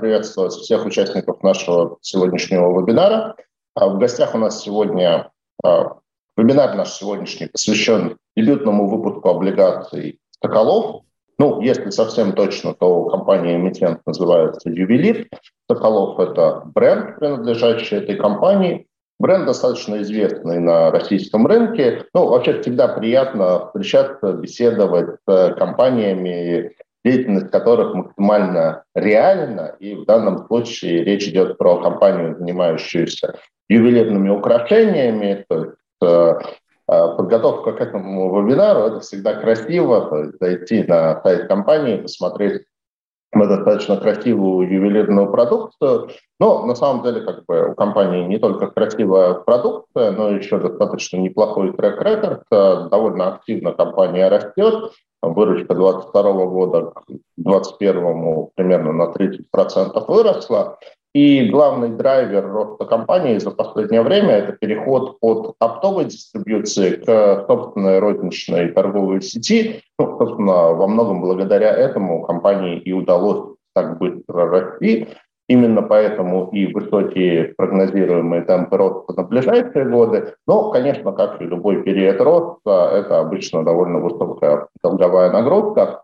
Приветствовать всех участников нашего сегодняшнего вебинара. А, в гостях у нас сегодня а, вебинар наш сегодняшний посвящен дебютному выпуску облигаций «Соколов». Ну, если совсем точно, то компания эмитент называется «Ювелир». «Соколов» — это бренд, принадлежащий этой компании. Бренд достаточно известный на российском рынке. Ну, вообще всегда приятно встречаться, беседовать с компаниями, деятельность которых максимально реальна. И в данном случае речь идет про компанию, занимающуюся ювелирными украшениями. То есть э, э, подготовка к этому вебинару – это всегда красиво. То есть зайти на сайт компании, посмотреть достаточно красивую ювелирную продукцию. Но на самом деле как бы у компании не только красивая продукция, но еще достаточно неплохой трек-рекорд. Довольно активно компания растет. Выручка 2022 года к 2021 примерно на 30% выросла. И главный драйвер роста компании за последнее время – это переход от оптовой дистрибьюции к собственной розничной торговой сети. Ну, собственно, во многом благодаря этому компании и удалось так быстро расти. Именно поэтому и высокие прогнозируемые темпы роста на ближайшие годы. Но, конечно, как и любой период роста, это обычно довольно высокая долговая нагрузка.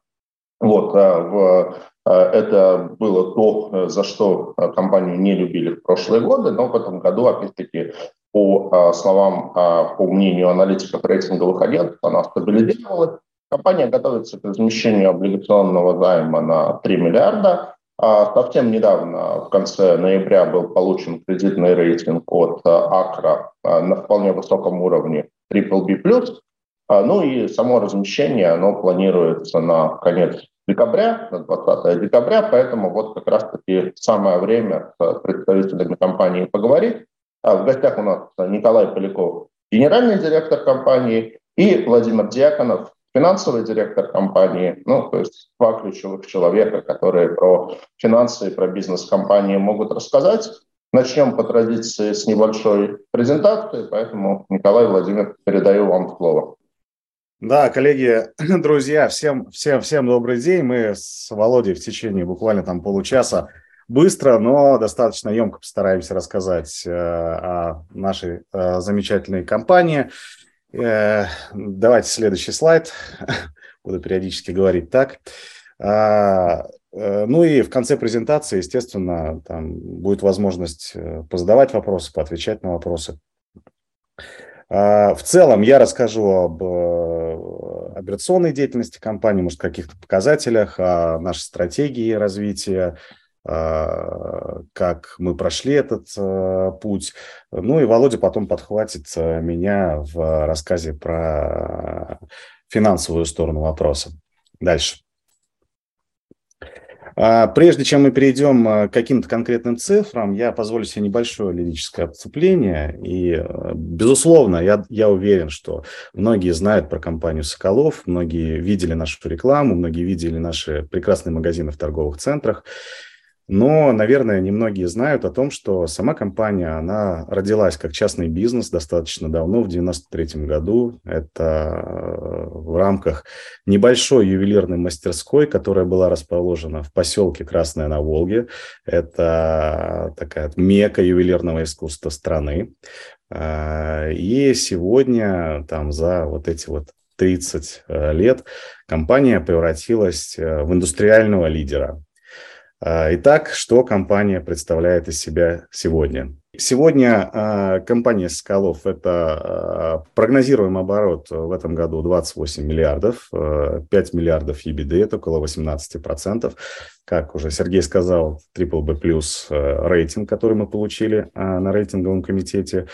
Вот, а в Э, это было то, за что э, компанию не любили в прошлые годы, но в этом году, опять-таки, по э, словам, по мнению аналитиков рейтинговых агентов, она стабилизировалась. Компания готовится к размещению облигационного займа на 3 миллиарда. А совсем недавно, в конце ноября, был получен кредитный рейтинг от Акра на вполне высоком уровне BBB+. Ну и само размещение, оно планируется на конец декабря, на 20 декабря, поэтому вот как раз-таки самое время с представителями компании поговорить. А в гостях у нас Николай Поляков, генеральный директор компании, и Владимир Дьяконов, финансовый директор компании, ну, то есть два ключевых человека, которые про финансы и про бизнес компании могут рассказать. Начнем по традиции с небольшой презентации, поэтому, Николай Владимир, передаю вам слово. Да, коллеги, друзья, всем, всем, всем добрый день. Мы с Володей в течение буквально там получаса быстро, но достаточно емко постараемся рассказать э, о нашей э, замечательной компании. Э, давайте следующий слайд. Буду периодически говорить так. А, ну и в конце презентации, естественно, там будет возможность позадавать вопросы, поотвечать на вопросы. В целом я расскажу об э, операционной деятельности компании, может, каких-то показателях, о нашей стратегии развития, а, как мы прошли этот э, путь. Ну и Володя потом подхватит э, меня в рассказе про финансовую сторону вопроса. Дальше. А, прежде чем мы перейдем а, к каким-то конкретным цифрам, я позволю себе небольшое лирическое отступление. И, э, безусловно, я, я уверен, что многие знают про компанию «Соколов», многие видели нашу рекламу, многие видели наши прекрасные магазины в торговых центрах. Но, наверное, немногие знают о том, что сама компания, она родилась как частный бизнес достаточно давно, в 93 году. Это э, в рамках небольшой ювелирной мастерской, которая была расположена в поселке Красная на Волге. Это такая мека ювелирного искусства страны. Э, и сегодня там за вот эти вот 30 э, лет компания превратилась в индустриального лидера а, итак, что компания представляет из себя сегодня? Сегодня э, компания Скалов – это э, прогнозируемый оборот в этом году 28 миллиардов, э, 5 миллиардов EBD, это около 18%. Как уже Сергей сказал, BBB+, э, рейтинг, который мы получили на рейтинговом комитете.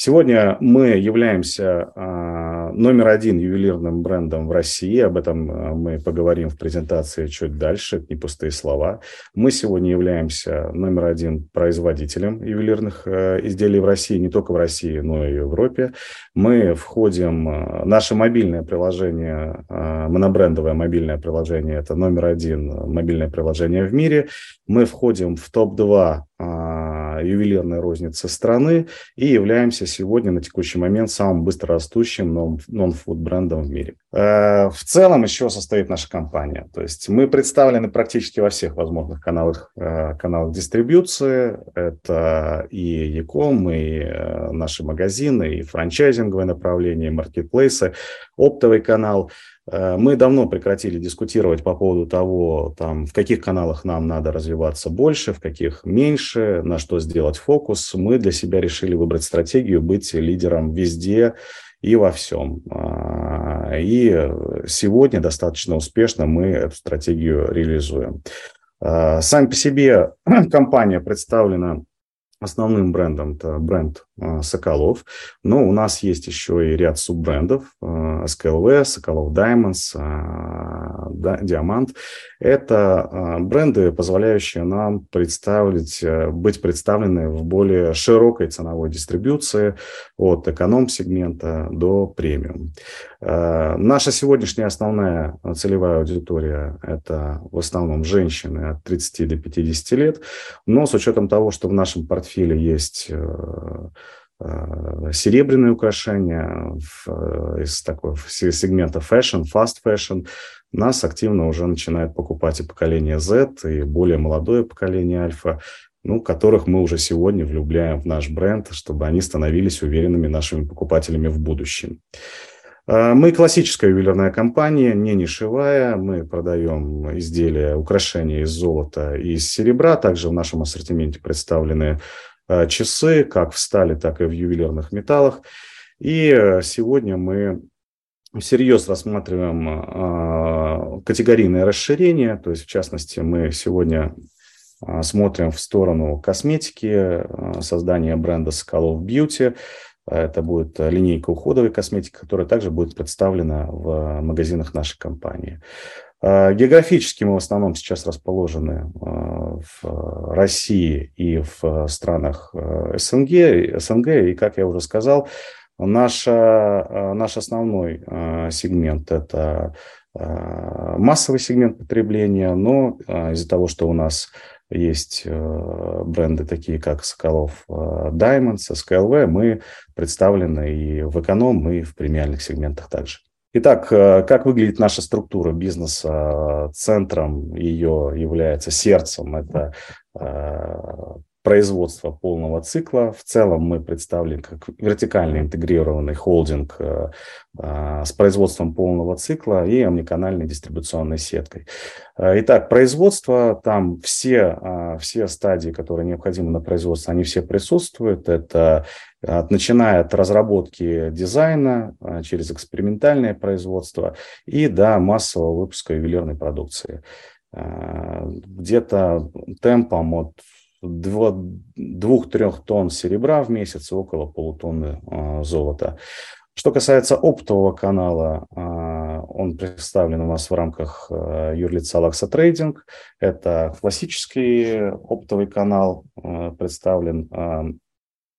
Сегодня мы являемся а, номер один ювелирным брендом в России. Об этом а, мы поговорим в презентации чуть дальше. не пустые слова. Мы сегодня являемся номер один производителем ювелирных а, изделий в России, не только в России, но и в Европе. Мы входим, наше мобильное приложение, монобрендовое мобильное приложение, это номер один мобильное приложение в мире. Мы входим в топ-2 ювелирной розницы страны и являемся сегодня на текущий момент самым быстрорастущим нон-фуд брендом в мире. Э, в целом еще состоит наша компания. То есть мы представлены практически во всех возможных каналах, э, каналах дистрибьюции. Это и Яком, и э, наши магазины, и франчайзинговое направление, и маркетплейсы, оптовый канал. Мы давно прекратили дискутировать по поводу того, там, в каких каналах нам надо развиваться больше, в каких меньше, на что сделать фокус. Мы для себя решили выбрать стратегию быть лидером везде, и во всем. А, и сегодня достаточно успешно мы эту стратегию реализуем. А, сами по себе компания представлена Основным брендом это бренд э, Соколов, но у нас есть еще и ряд суббрендов э, Соколов Diamonds, э. Это бренды, позволяющие нам представить, быть представлены в более широкой ценовой дистрибуции от эконом-сегмента до премиум. Наша сегодняшняя основная целевая аудитория – это в основном женщины от 30 до 50 лет, но с учетом того, что в нашем портфеле есть э, э, серебряные украшения э, из такого сегмента fashion, fast fashion. Нас активно уже начинает покупать и поколение Z, и более молодое поколение альфа, ну, которых мы уже сегодня влюбляем в наш бренд, чтобы они становились уверенными нашими покупателями в будущем. Мы классическая ювелирная компания, не нишевая. Мы продаем изделия, украшения из золота и из серебра. Также в нашем ассортименте представлены э, часы, как в стали, так и в ювелирных металлах. И э, сегодня мы всерьез рассматриваем э, категорийное расширение. То есть, в частности, мы сегодня смотрим в сторону косметики, создания бренда Соколов Beauty – это будет э, линейка уходовой косметики, которая также будет представлена в магазинах нашей компании. Э, географически мы в основном сейчас расположены э, в России и в странах СНГ, СНГ и, как я уже сказал, наша, наш основной сегмент – это массовый сегмент потребления, но из-за того, что у нас есть э, бренды такие, как Соколов э, Diamonds, SKLV. Мы представлены и в эконом, и в премиальных сегментах также. Итак, э, как выглядит наша структура бизнеса? Центром ее является сердцем. Это производства полного цикла. В целом мы представлены как вертикально интегрированный холдинг э, э, с производством полного цикла и омниканальной дистрибуционной сеткой. Э, итак, производство, там все, все стадии, которые необходимы на производство, они все присутствуют. Это начиная от разработки дизайна через экспериментальное производство и до массового выпуска ювелирной продукции. Где-то темпом от двух-трех тонн серебра в месяц около полутонны а, золота. Что касается оптового канала, а, он представлен у нас в рамках а, юрлица Лакса Трейдинг. Это классический оптовый канал, представлен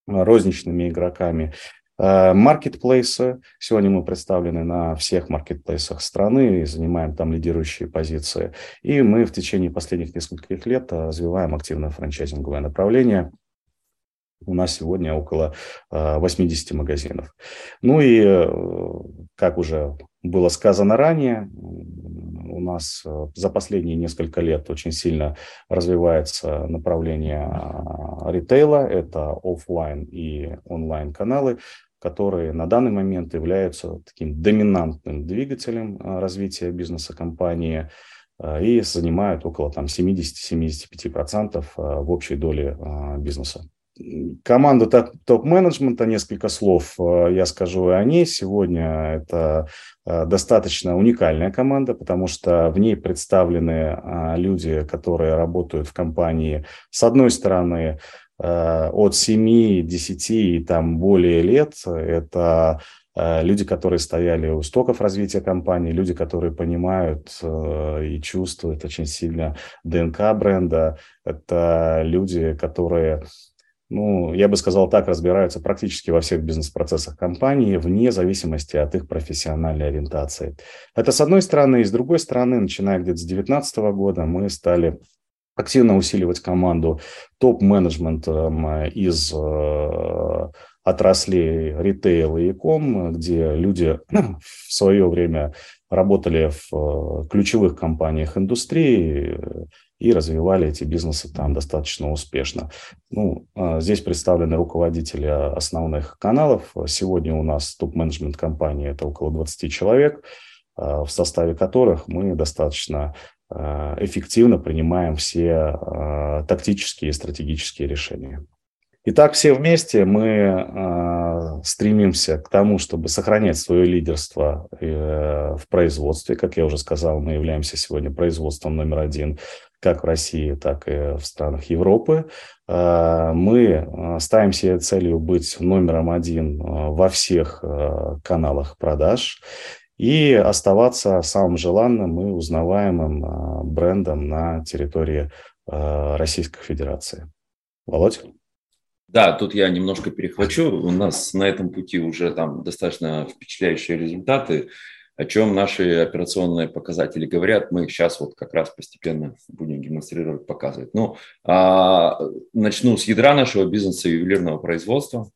розничными игроками. Э, маркетплейсы. Сегодня мы представлены на всех маркетплейсах страны и занимаем там лидирующие позиции. И мы в течение последних нескольких лет развиваем активное франчайзинговое направление. У нас сегодня около 80 э, магазинов. Ну и, э, как уже было сказано ранее, у нас за последние несколько лет очень сильно развивается направление ритейла. Это офлайн и онлайн каналы которые на данный момент являются таким доминантным двигателем а, развития бизнеса компании а, и занимают около там, 70-75% а, в общей доле бизнеса. Команда топ-менеджмента, несколько слов я скажу о ней. Сегодня это достаточно уникальная команда, потому что в ней представлены люди, которые работают в компании, с одной стороны, от 7, 10 и там более лет. Это э, люди, которые стояли у стоков развития компании, люди, которые понимают э, и чувствуют очень сильно ДНК бренда. Это люди, которые ну, я бы сказал так, разбираются практически во всех бизнес-процессах компании, вне зависимости от их профессиональной ориентации. Это с одной стороны. И с другой стороны, начиная где-то с 2019 года, мы стали активно усиливать команду топ-менеджментом из э, отраслей ритейл и e где люди в свое время работали в ключевых компаниях индустрии и развивали эти бизнесы там достаточно успешно. Ну, здесь представлены руководители основных каналов. Сегодня у нас топ-менеджмент компании – это около 20 человек, в составе которых мы достаточно Э, эффективно принимаем все э, тактические и стратегические решения. Итак, все вместе мы э, стремимся к тому, чтобы сохранять свое лидерство в производстве. Как я уже сказал, мы являемся сегодня производством номер один как в России, так и в странах Европы. Мы ставим себе целью быть номером один во всех каналах продаж и оставаться самым желанным и узнаваемым а, брендом на территории а, Российской Федерации. Володь? Да, тут я немножко перехвачу. У нас на этом пути уже там достаточно впечатляющие результаты. О чем наши операционные показатели говорят, мы их сейчас вот как раз постепенно будем демонстрировать, показывать. Ну, а, начну с ядра нашего бизнеса ювелирного производства.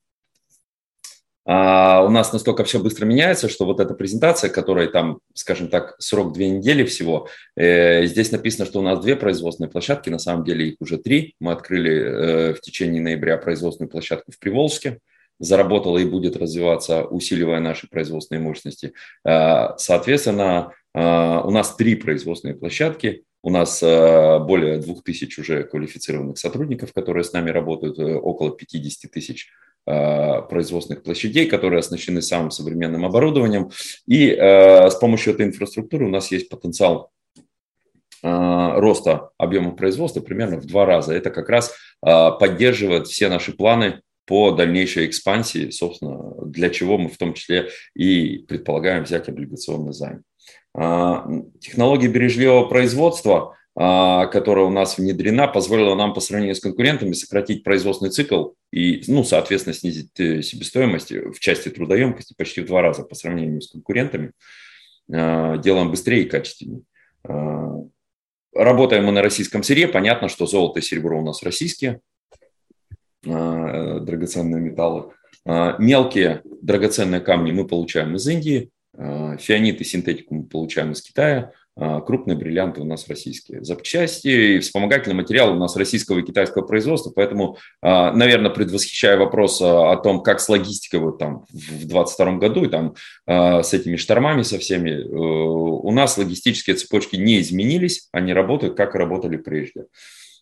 А у нас настолько все быстро меняется, что вот эта презентация, которая там, скажем так, срок две недели всего, э, здесь написано, что у нас две производственные площадки, на самом деле их уже три. Мы открыли э, в течение ноября производственную площадку в Приволжске, заработала и будет развиваться, усиливая наши производственные мощности. Э, соответственно, э, у нас три производственные площадки, у нас э, более двух тысяч уже квалифицированных сотрудников, которые с нами работают, э, около 50 тысяч производственных площадей, которые оснащены самым современным оборудованием. И э, с помощью этой инфраструктуры у нас есть потенциал э, роста объема производства примерно в два раза. Это как раз поддерживает все наши планы по дальнейшей экспансии, собственно, для чего мы в том числе и предполагаем взять облигационный займ. Технологии бережливого производства – которая у нас внедрена, позволила нам по сравнению с конкурентами сократить производственный цикл и, ну, соответственно, снизить э, себестоимость в части трудоемкости почти в два раза по сравнению с конкурентами. А, делаем быстрее и качественнее. А, работаем мы на российском сырье. Понятно, что золото и серебро у нас российские, драгоценные металлы. Мелкие драгоценные камни мы получаем из Индии, фианит и синтетику мы получаем из Китая – а, крупные бриллианты у нас российские. Запчасти и вспомогательный материал у нас российского и китайского производства, поэтому, а, наверное, предвосхищая вопрос а, о том, как с логистикой вот там в 2022 году и там с этими штормами со всеми, э, у нас логистические цепочки не изменились, они работают, как работали прежде.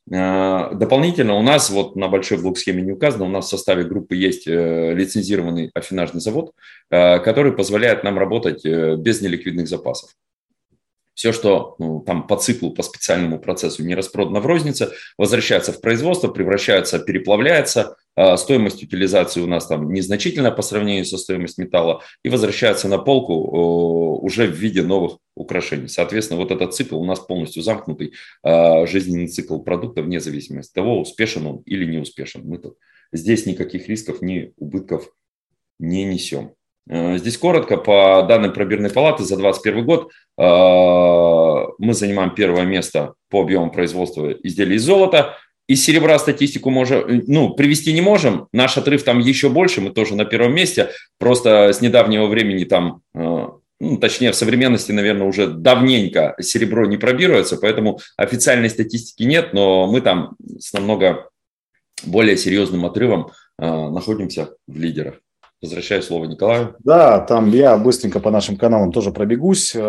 Дополнительно у нас, вот на большой блок-схеме не указано, у нас в составе группы есть э, лицензированный афинажный завод, который позволяет нам работать э, без неликвидных запасов. Все, что ну, там по циклу, по специальному процессу не распродано в рознице, возвращается в производство, превращается, переплавляется, а стоимость утилизации у нас там незначительная по сравнению со стоимостью металла и возвращается на полку уже в виде новых украшений. Соответственно, вот этот цикл у нас полностью замкнутый, а, жизненный цикл продукта вне зависимости от того, успешен он или не успешен. Мы тут здесь никаких рисков, ни убытков не несем. Э, здесь коротко, по данным пробирной палаты за 2021 год э, мы занимаем первое место по объему производства изделий из золота. Из серебра статистику можем, ну, привести не можем. Наш отрыв там еще больше, мы тоже на первом месте. Просто с недавнего времени там, э, ну, точнее, в современности, наверное, уже давненько серебро не пробируется, поэтому официальной статистики нет, но мы там с намного более серьезным отрывом находимся в лидерах. Возвращаю слово Николаю. Да, там я быстренько по нашим каналам тоже пробегусь. Э,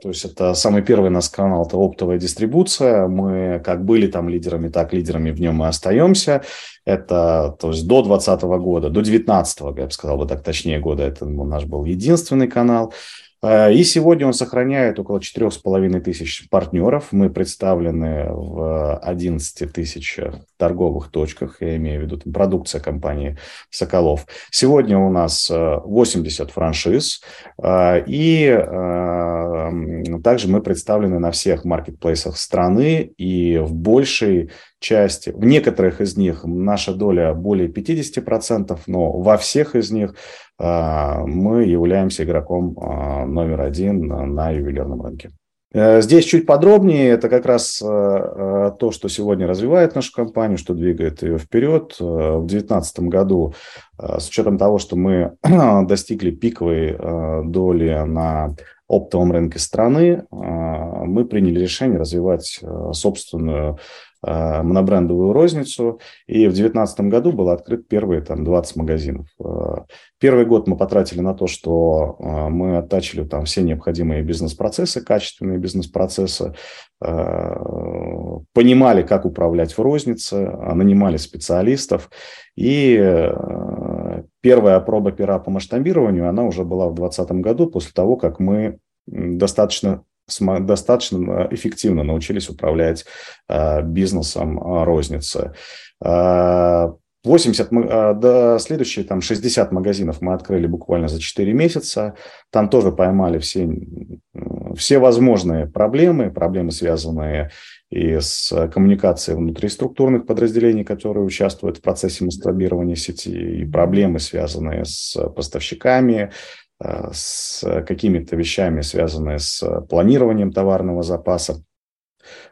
то есть это самый первый наш канал, это оптовая дистрибуция. Мы как были там лидерами, так лидерами в нем и остаемся. Это то есть до 2020 года, до 2019, я бы сказал бы так точнее года, это наш был единственный канал. Э, и сегодня он сохраняет около 4,5 тысяч партнеров. Мы представлены в 11 тысяч торговых точках, я имею в виду там, продукция компании «Соколов». Сегодня у нас 80 э, франшиз, э, и также мы представлены на всех маркетплейсах страны, и в большей части, в некоторых из них наша доля более 50%, но во всех из них мы являемся игроком номер один на ювелирном рынке. Э, здесь чуть подробнее, это как раз э, э, то, что сегодня развивает нашу компанию, что двигает ее вперед. В 2019 году, с учетом того, что мы достигли пиковой доли на оптовом рынке страны, мы приняли решение развивать собственную монобрендовую розницу. И в 2019 году было открыт первые там, 20 магазинов. Э, первый год мы потратили на то, что э, мы оттачили там все необходимые бизнес-процессы, качественные бизнес-процессы, понимали, как управлять в рознице, нанимали специалистов. И первая проба пера по масштабированию, она уже была в 2020 году, после того, как мы достаточно достаточно эффективно научились управлять а, бизнесом а, розницы. 80, а, до следующие там 60 магазинов мы открыли буквально за 4 месяца. Там тоже поймали все, все возможные проблемы, проблемы, связанные и с коммуникацией внутри структурных подразделений, которые участвуют в процессе масштабирования сети, и проблемы, связанные с поставщиками, Э, с какими-то вещами, связанными с планированием товарного запаса.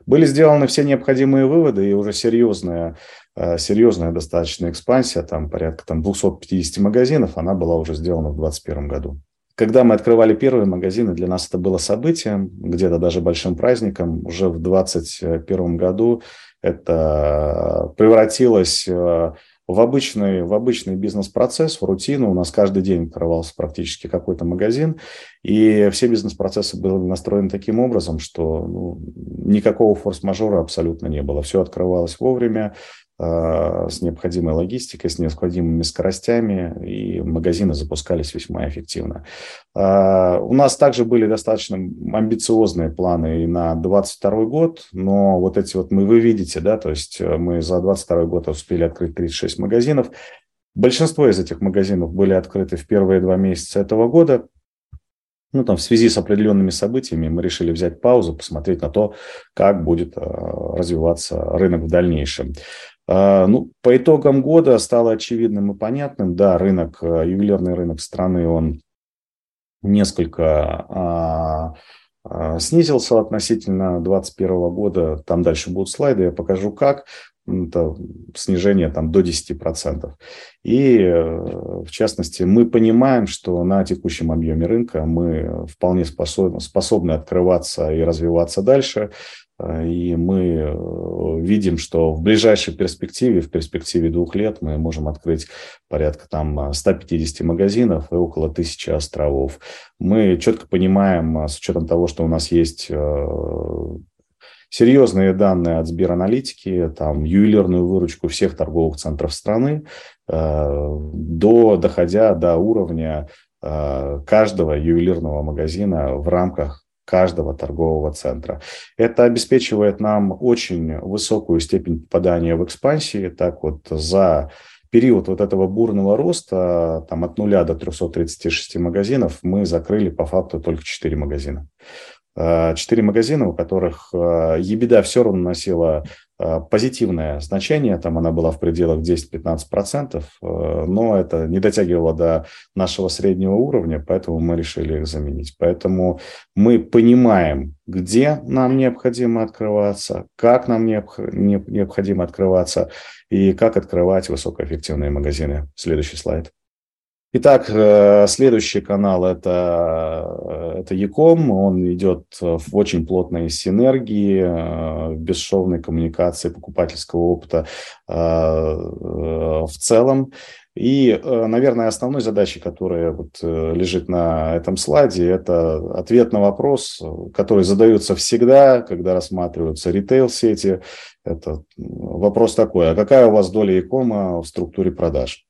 Были сделаны все необходимые выводы, и уже серьезная, э, серьезная достаточно экспансия, там порядка там, 250 магазинов, она была уже сделана в 2021 году. Когда мы открывали первые магазины, для нас это было событием, где-то даже большим праздником. Уже в 2021 году это превратилось э, в обычный, в обычный бизнес-процесс, в рутину. У нас каждый день открывался практически какой-то магазин, и все бизнес-процессы были настроены таким образом, что ну, никакого форс-мажора абсолютно не было. Все открывалось вовремя, с необходимой логистикой, с необходимыми скоростями, и магазины запускались весьма эффективно. А, у нас также были достаточно амбициозные планы и на 2022 год, но вот эти вот мы, вы видите, да, то есть э, мы за 2022 год успели открыть 36 магазинов. Большинство из этих магазинов были открыты в первые два месяца этого года, ну, там, в связи с определенными событиями мы решили взять паузу, посмотреть на то, как будет э, развиваться рынок в дальнейшем. А, ну, по итогам года стало очевидным и понятным, да, рынок, э, ювелирный рынок страны, он несколько а, а, снизился относительно 2021 года. Там дальше будут слайды, я покажу как. Это снижение там до 10%. И, э, в частности, мы понимаем, что на текущем объеме рынка мы вполне способны, способны открываться и развиваться дальше. Э, и мы э, видим, что в ближайшей перспективе, в перспективе двух лет, мы можем открыть порядка там 150 магазинов и около тысячи островов. Мы четко понимаем, э, с учетом того, что у нас есть серьезные данные от Сбераналитики, там ювелирную выручку всех торговых центров страны, до, доходя до уровня каждого ювелирного магазина в рамках каждого торгового центра. Это обеспечивает нам очень высокую степень попадания в экспансии. Так вот, за период вот этого бурного роста, там от 0 до 336 магазинов, мы закрыли по факту только 4 магазина. Э, четыре магазина, у которых ебеда все равно носила э, позитивное значение, там она была в пределах 10-15%, э, но это не дотягивало до нашего среднего уровня, поэтому мы решили их заменить. Поэтому мы понимаем, где нам необходимо открываться, как нам необходимо открываться и как открывать высокоэффективные магазины. Следующий слайд. Итак, э, следующий канал это, это Яком. Он идет в очень плотной синергии, э, бесшовной коммуникации покупательского опыта э, в целом. И, наверное, основной задачей, которая вот лежит на этом слайде, это ответ на вопрос, который задается всегда, когда рассматриваются ритейл-сети. Это вопрос такой, а какая у вас доля Якома в структуре продаж?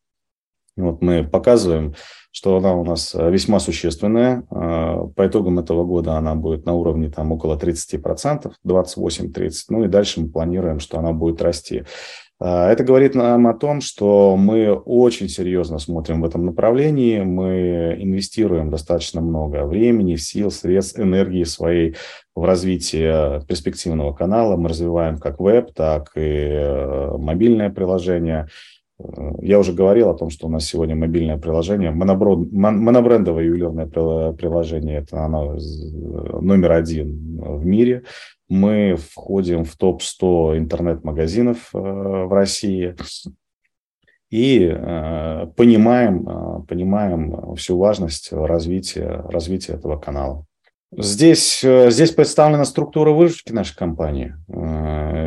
Вот мы показываем, что она у нас э, весьма существенная. Э, по итогам этого года она будет на уровне там, около 30%, 28-30%. Ну и дальше мы планируем, что она будет расти. Э, это говорит нам о том, что мы очень серьезно смотрим в этом направлении, мы инвестируем достаточно много времени, сил, средств, энергии своей в развитие перспективного канала. Мы развиваем как веб, так и мобильное приложение – я уже говорил о том, что у нас сегодня мобильное приложение, монобрендовое ювелирное приложение, это оно номер один в мире. Мы входим в топ-100 интернет-магазинов в России и понимаем, понимаем всю важность развития, развития этого канала. Здесь, э, здесь представлена структура выручки нашей компании.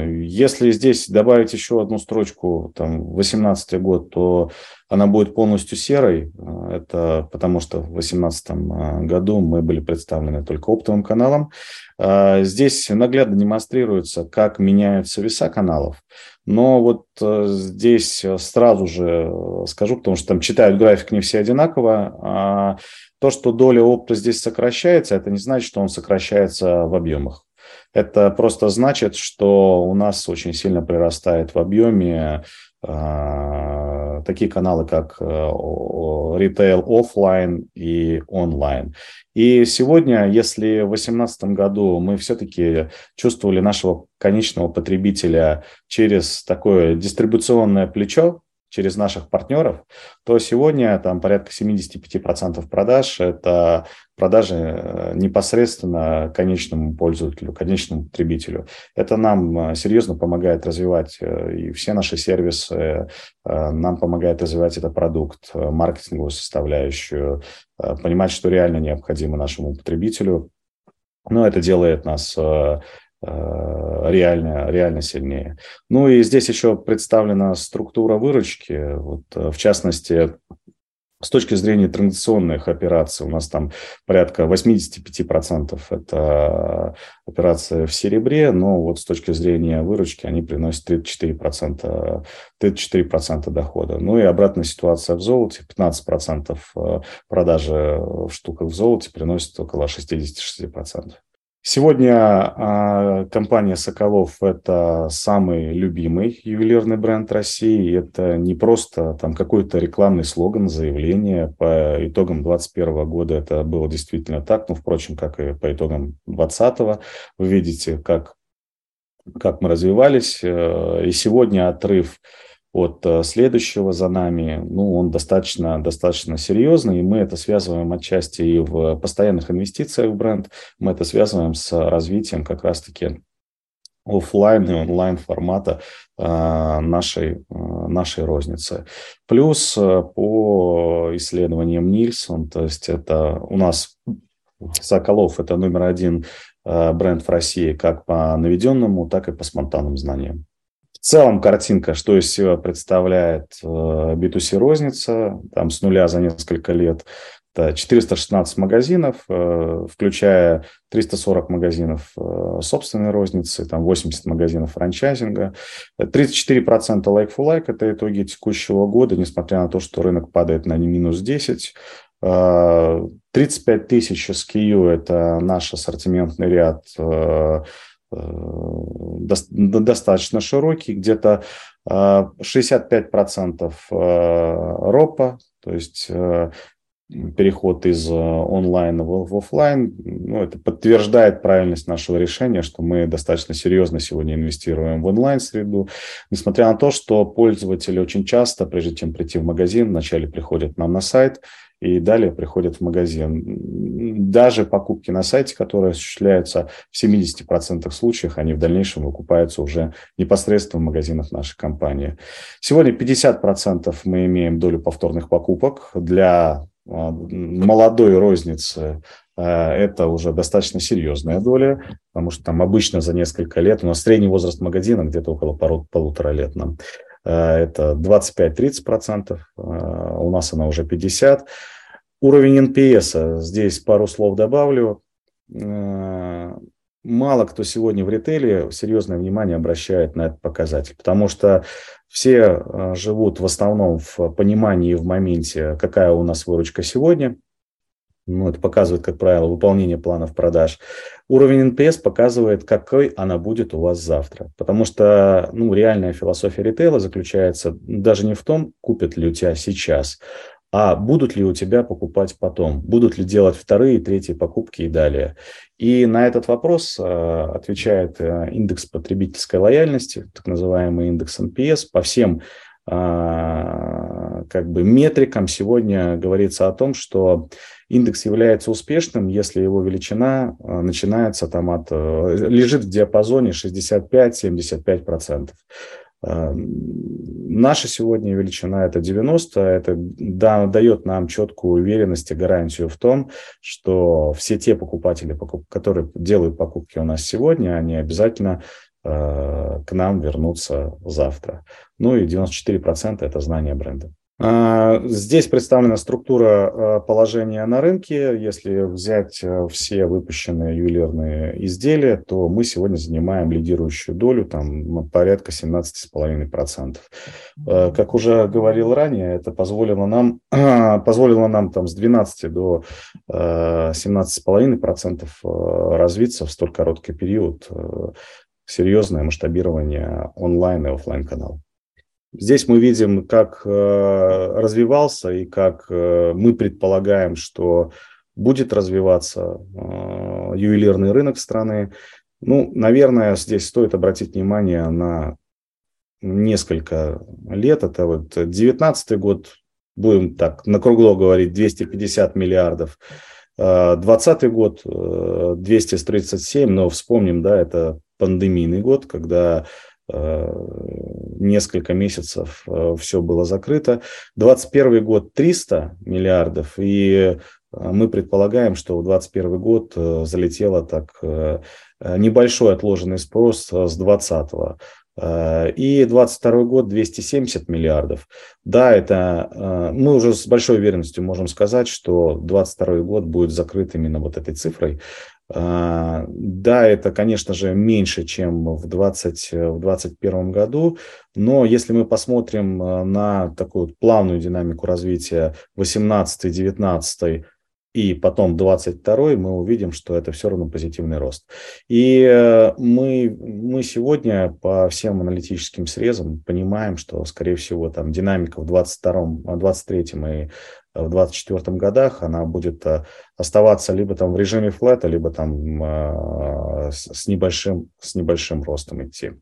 Э, если здесь добавить еще одну строчку, там, 2018 год, то она будет полностью серой. Э, это потому что в 2018 году мы были представлены только оптовым каналом. Здесь наглядно демонстрируется, как меняются веса каналов. Но вот здесь сразу же скажу, потому что там читают график не все одинаково, а то, что доля опыта здесь сокращается, это не значит, что он сокращается в объемах. Это просто значит, что у нас очень сильно прирастает в объеме э, такие каналы, как ритейл э, офлайн и онлайн. И сегодня, если в 2018 году мы все-таки чувствовали нашего конечного потребителя через такое дистрибуционное плечо, через наших партнеров, то сегодня там порядка 75% продаж – это продажи э, непосредственно конечному пользователю, конечному потребителю. Это нам э, серьезно помогает развивать э, и все наши сервисы, нам помогает развивать этот продукт, маркетинговую составляющую, понимать, что реально необходимо нашему потребителю. Но это делает нас реально, реально сильнее. Ну и здесь еще представлена структура выручки. Вот, э, в частности, с точки зрения традиционных операций, у нас там порядка 85% это операции в серебре, но вот с точки зрения выручки они приносят 34%, 34% дохода. Ну и обратная ситуация в золоте, 15% э, продажи в штуках в золоте приносит около 66%. Сегодня а, компания «Соколов» – это самый любимый ювелирный бренд России. Это не просто там какой-то рекламный слоган, заявление. По итогам 2021 года это было действительно так, ну, впрочем, как и по итогам 2020. Вы видите, как, как мы развивались. Э, и сегодня отрыв от э, следующего за нами, ну, он достаточно, достаточно серьезный, и мы это связываем отчасти и в постоянных инвестициях в бренд, мы это связываем с развитием как раз-таки офлайн и онлайн формата э, нашей, э, нашей розницы. Плюс по исследованиям Нильсон, то есть это у нас Соколов – это номер один бренд в России как по наведенному, так и по спонтанным знаниям. В целом картинка, что из себя представляет B2C э, розница, там с нуля за несколько лет, это 416 магазинов, э, включая 340 магазинов э, собственной розницы, там 80 магазинов франчайзинга, 34% like-for-like – это итоги текущего года, несмотря на то, что рынок падает на минус 10, 35 тысяч SKU – это наш ассортиментный ряд достаточно широкий, где-то 65% э, э, ропа, то есть переход из онлайна в офлайн, ну, это подтверждает правильность нашего решения, что мы достаточно серьезно сегодня инвестируем в онлайн-среду, несмотря на то, что пользователи очень часто, прежде чем прийти в магазин, вначале приходят нам на сайт, и далее приходят в магазин. Даже покупки на сайте, которые осуществляются в 70% случаях, они в дальнейшем выкупаются уже непосредственно в магазинах нашей компании. Сегодня 50% мы имеем долю повторных покупок. Для а, молодой розницы а, это уже достаточно серьезная доля, потому что там обычно за несколько лет, у нас средний возраст магазина где-то около полутора лет нам. Э, это 25-30%, э, у нас она уже 50%. Уровень NPS, здесь пару слов добавлю. Э, мало кто сегодня в ритейле серьезное внимание обращает на этот показатель, потому что все живут в основном в понимании в моменте, какая у нас выручка сегодня – ну, это показывает, как правило, выполнение планов продаж. Уровень NPS показывает, какой она будет у вас завтра. Потому что ну, реальная философия ритейла заключается даже не в том, купят ли у тебя сейчас, а будут ли у тебя покупать потом, будут ли делать вторые, третьи покупки и далее. И на этот вопрос э, отвечает э, индекс потребительской лояльности, так называемый индекс NPS, по всем как бы метрикам сегодня говорится о том, что индекс является успешным, если его величина начинается там от, лежит в диапазоне 65-75%. Наша сегодня величина это 90, это да, дает нам четкую уверенность и гарантию в том, что все те покупатели, которые делают покупки у нас сегодня, они обязательно э, к нам вернутся завтра. Ну и 94% это знание бренда. А, здесь представлена структура а, положения на рынке. Если взять а, все выпущенные ювелирные изделия, то мы сегодня занимаем лидирующую долю, там порядка 17,5%. Как уже говорил ранее, это позволило нам, позволило нам там с 12 до 17,5% развиться в столь короткий период. Серьезное масштабирование онлайн и офлайн каналов. Здесь мы видим, как э, развивался и как э, мы предполагаем, что будет развиваться э, ювелирный рынок страны. Ну, наверное, здесь стоит обратить внимание на несколько лет. Это вот 19 год, будем так на кругло говорить, 250 миллиардов. 20 год 237, но вспомним, да, это пандемийный год, когда несколько месяцев э, все было закрыто. 2021 год 300 миллиардов, и э, мы предполагаем, что в 2021 год залетело так небольшой отложенный спрос с 2020 и 22 год 270 миллиардов. Да, это мы уже с большой уверенностью можем сказать, что 22 год будет закрыт именно вот этой цифрой. А, да, это, конечно же, меньше, чем в 2021 году, но если мы посмотрим а, на такую плавную динамику развития 18, 19 и потом 22 мы увидим, что это все равно позитивный рост. И э, мы, мы сегодня по всем аналитическим срезам понимаем, что, скорее всего, там динамика в 22, 23 и в 2024 годах она будет э, оставаться либо там в режиме флета, либо там э, с небольшим, с небольшим ростом идти.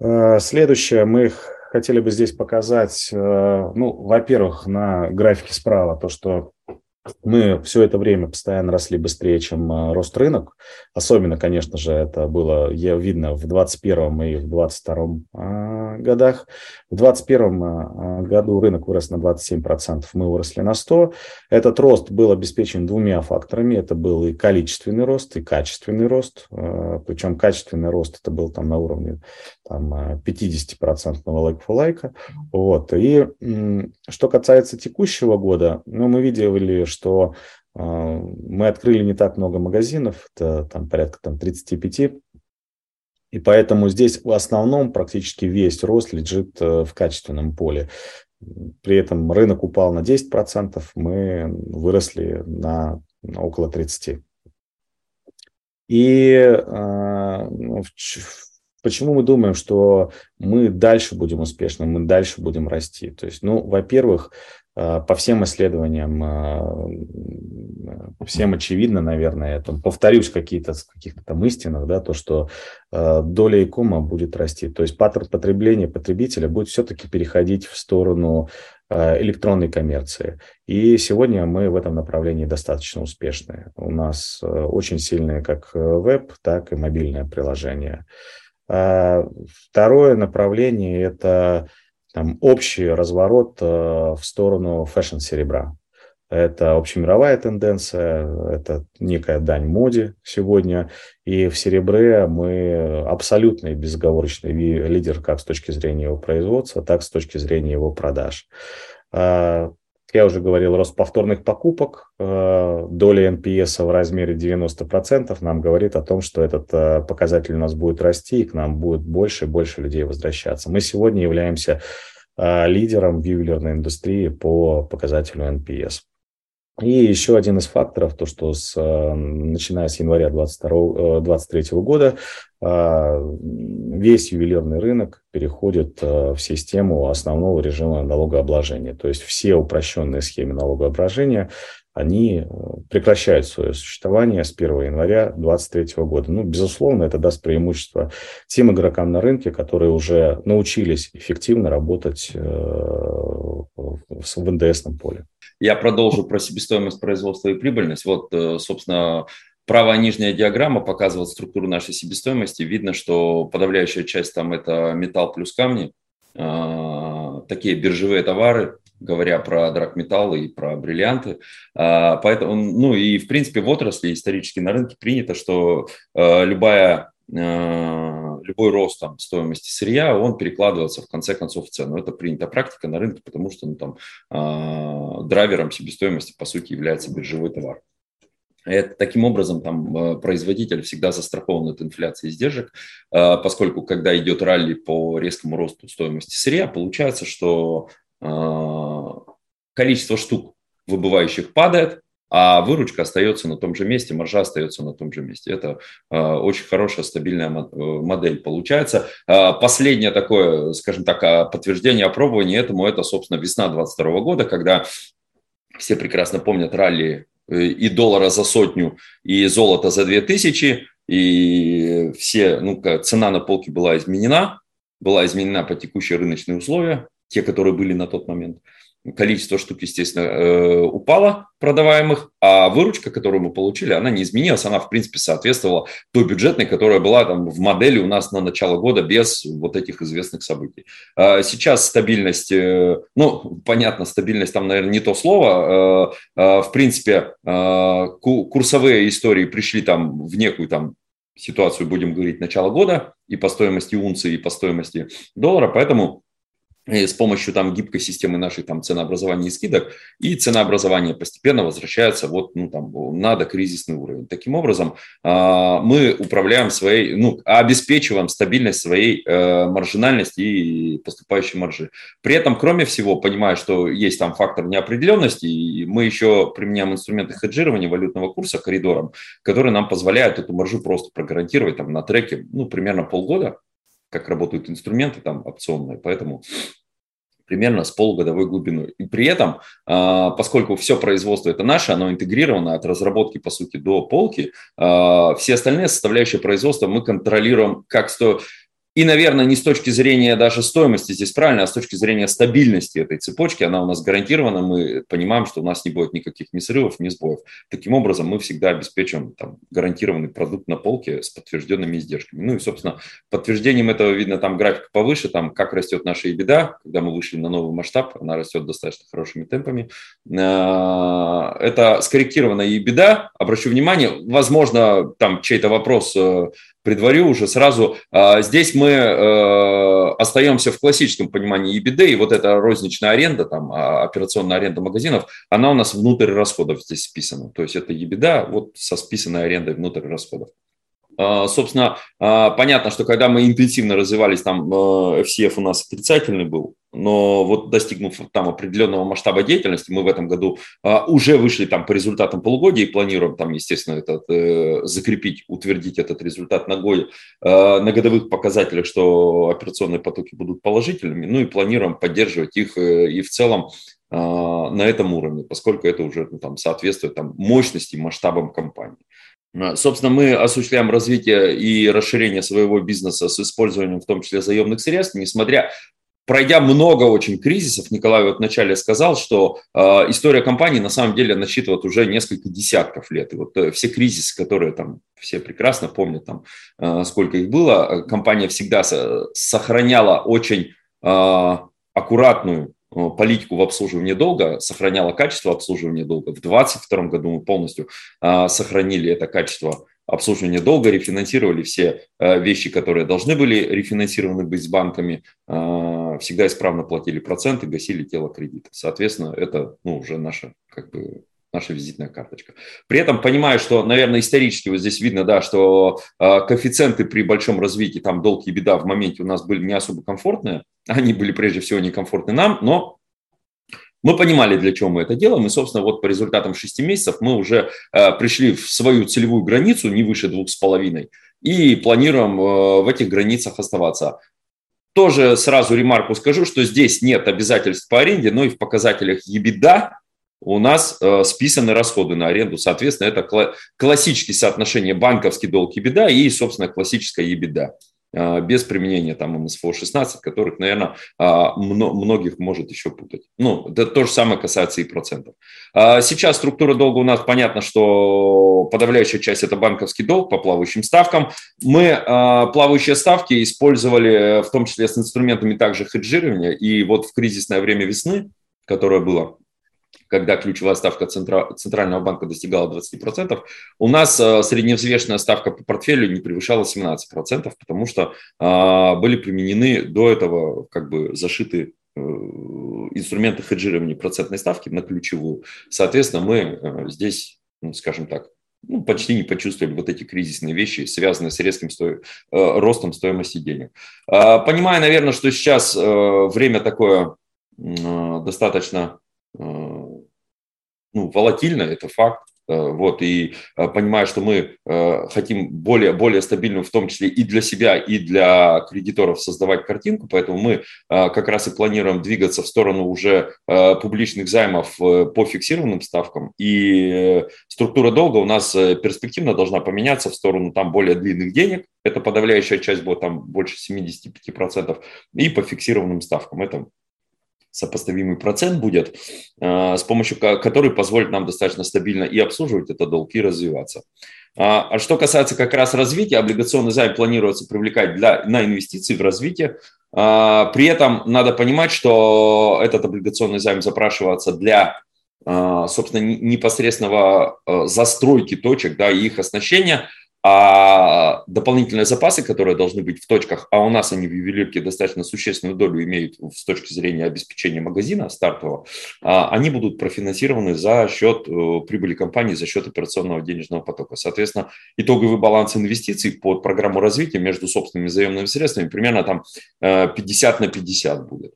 Э, следующее мы хотели бы здесь показать, ну, во-первых, на графике справа то, что мы все это время постоянно росли быстрее, чем рост рынок. Особенно, конечно же, это было видно в 2021 и в 2022 годах. В 2021 а, году рынок вырос на 27%, мы выросли на 100%. Этот рост был обеспечен двумя факторами. Это был и количественный рост, и качественный рост. А, Причем качественный рост это был там на уровне там, 50% лайк-фу-лайка. Вот. И что касается текущего года, ну, мы видели, что а, мы открыли не так много магазинов, это там порядка там, 35 и поэтому здесь в основном практически весь рост лежит э, в качественном поле. При этом рынок упал на 10%, мы выросли на, около 30%. И э, ну, почему мы думаем, что мы дальше будем успешны, мы дальше будем расти? То есть, ну, во-первых, э, по всем исследованиям всем очевидно, наверное, я там повторюсь какие-то каких-то там истинах, да, то, что э, доля икома будет расти. То есть паттерн потребления потребителя будет все-таки переходить в сторону э, электронной коммерции. И сегодня мы в этом направлении достаточно успешны. У нас э, очень сильные как веб, так и мобильное приложение. А второе направление – это там, общий разворот э, в сторону фэшн-серебра. Это общемировая тенденция, это некая дань моде сегодня. И в серебре мы абсолютный безоговорочный лидер как с точки зрения его производства, так и с точки зрения его продаж. А, я уже говорил, рост повторных покупок, а, доля NPS в размере 90% нам говорит о том, что этот а, показатель у нас будет расти, и к нам будет больше и больше людей возвращаться. Мы сегодня являемся лидером в ювелирной индустрии по показателю NPS. И еще один из факторов, то, что с, э, начиная с января 2023 э, года э, весь ювелирный рынок переходит в систему основного режима налогообложения. То есть все упрощенные схемы налогообложения они э, прекращают свое существование с 1 января 2023 года. Ну, безусловно, это даст преимущество тем игрокам на рынке, которые уже научились эффективно работать э, в НДСном поле. Я продолжу про себестоимость производства и прибыльность. Вот, э, собственно, правая нижняя диаграмма показывает структуру нашей себестоимости. Видно, что подавляющая часть там это металл плюс камни, такие биржевые товары, говоря про драгметаллы и про бриллианты. А, поэтому, ну и в принципе в отрасли исторически на рынке принято, что а, любая а, любой рост там, стоимости сырья, он перекладывается в конце концов в цену. Это принятая практика на рынке, потому что ну, там, драйвером себестоимости по сути является биржевой товар. Это, таким образом, там, производитель всегда застрахован от инфляции издержек, поскольку когда идет ралли по резкому росту стоимости сырья, получается, что количество штук выбывающих падает, а выручка остается на том же месте, маржа остается на том же месте. Это э, очень хорошая, стабильная э, модель получается. Э, последнее такое, скажем так, подтверждение опробования этому, это, собственно, весна 2022 года, когда все прекрасно помнят ралли и доллара за сотню, и золота за две тысячи, и все, ну, цена на полке была изменена, была изменена по текущие рыночные условия, те, которые были на тот момент количество штук, естественно, э, упало продаваемых, а выручка, которую мы получили, она не изменилась, она, в принципе, соответствовала той бюджетной, которая была там в модели у нас на начало года без вот этих известных событий. А сейчас стабильность, э, ну, понятно, стабильность там, наверное, не то слово, э, в принципе, курсовые истории пришли там в некую там ситуацию, будем говорить, начала года и по стоимости унции, и по стоимости доллара, поэтому с помощью там гибкой системы нашей там ценообразования и скидок, и ценообразование постепенно возвращается вот ну, там, на докризисный уровень. Таким образом, а, мы управляем своей, ну, обеспечиваем стабильность своей э, маржинальности и поступающей маржи. При этом, кроме всего, понимая, что есть там фактор неопределенности, мы еще применяем инструменты хеджирования валютного курса коридором, которые нам позволяют эту маржу просто прогарантировать там на треке, ну, примерно полгода, как работают инструменты там опционные, поэтому примерно с полугодовой глубиной. И при этом, а, поскольку все производство это наше, оно интегрировано от разработки, по сути, до полки, а, все остальные составляющие производства мы контролируем как что и, наверное, не с точки зрения даже стоимости здесь правильно, а с точки зрения стабильности этой цепочки, она у нас гарантирована, мы понимаем, что у нас не будет никаких ни срывов, ни сбоев. Таким образом, мы всегда обеспечиваем там, гарантированный продукт на полке с подтвержденными издержками. Ну и, собственно, подтверждением этого видно там график повыше, там как растет наша EBITDA, когда мы вышли на новый масштаб, она растет достаточно хорошими темпами. А, это скорректированная EBITDA, обращу внимание, возможно, там чей-то вопрос э, предварю уже сразу. А, здесь мы э, остаемся в классическом понимании EBITDA, и вот эта розничная аренда, там, а, операционная аренда магазинов, она у нас внутрь расходов здесь списана. То есть это EBITDA вот со списанной арендой внутрь расходов. А, собственно, а, понятно, что когда мы интенсивно развивались, там э, FCF у нас отрицательный был, но вот достигнув там определенного масштаба деятельности, мы в этом году а, уже вышли там по результатам полугодия и планируем там, естественно, этот, э, закрепить, утвердить этот результат на, год, на годовых показателях, что операционные потоки будут положительными, ну и планируем поддерживать их э, и в целом на этом уровне, поскольку это уже ну, там, соответствует там, мощности, масштабам компании. А, собственно, мы осуществляем развитие и расширение своего бизнеса с использованием в том числе заемных средств, несмотря пройдя много очень кризисов, Николай вот вначале сказал, что э, история компании на самом деле насчитывает уже несколько десятков лет. И вот э, все кризисы, которые там все прекрасно помнят, там, э, сколько их было, компания всегда со- сохраняла очень э, аккуратную Э, политику в обслуживании долга, сохраняла качество обслуживания долга. В 2022 году мы полностью а, сохранили это качество обслуживания долга, рефинансировали все а, вещи, которые должны были рефинансированы быть с банками, всегда исправно платили проценты, гасили тело кредита. Соответственно, это ну, уже наша как бы наша визитная карточка. При этом понимаю, что, наверное, исторически вот здесь видно, да, что э, коэффициенты при большом развитии, там долг и беда в моменте у нас были не особо комфортные, они были прежде всего некомфортны нам, но мы понимали, для чего мы это делаем, и, собственно, вот по результатам 6 месяцев мы уже э, пришли в свою целевую границу, не выше 2,5, и планируем э, в этих границах оставаться. Тоже сразу ремарку скажу, что здесь нет обязательств по аренде, но и в показателях EBITDA у нас э, списаны расходы на аренду. Соответственно, это кла- классические соотношения банковский долг и беда и, собственно, классическая ебеда э, без применения там МСФО 16, которых, наверное, э, многих может еще путать. Ну, это то же самое касается и процентов. А сейчас структура долга у нас понятно, что подавляющая часть это банковский долг по плавающим ставкам. Мы э, плавающие ставки использовали в том числе с инструментами также хеджирования. И вот в кризисное время весны, которое было когда ключевая ставка Центра, Центрального банка достигала 20%, у нас э, средневзвешенная ставка по портфелю не превышала 17%, потому что э, были применены до этого как бы зашиты э, инструменты хеджирования процентной ставки на ключевую. Соответственно, мы э, здесь, ну, скажем так, ну, почти не почувствовали вот эти кризисные вещи, связанные с резким сто... Ростом стоимости денег. Э, понимая, наверное, что сейчас время такое достаточно ну, волатильно, это факт. Э, вот, и э, понимая, что мы э, хотим более, более стабильную, в том числе и для себя, и для кредиторов создавать картинку, поэтому мы как раз и планируем двигаться в сторону уже публичных займов по фиксированным ставкам, и структура долга у нас перспективно должна поменяться в сторону там более длинных денег, это подавляющая часть будет там больше 75%, и по фиксированным ставкам, это сопоставимый процент будет, а, с помощью который позволит нам достаточно стабильно и обслуживать этот долг, и развиваться. А, а что касается как раз развития, облигационный займ планируется привлекать для, на инвестиции в развитие. А, при этом надо понимать, что этот облигационный займ запрашивается для собственно, непосредственного застройки точек да, и их оснащения – а дополнительные запасы, которые должны быть в точках, а у нас они в ювелирке достаточно существенную долю имеют с точки зрения обеспечения магазина стартового, а, они будут профинансированы за счет э, прибыли компании, за счет операционного денежного потока. Соответственно, итоговый баланс инвестиций под программу развития между собственными заемными средствами примерно там 50 э, на 50 будет.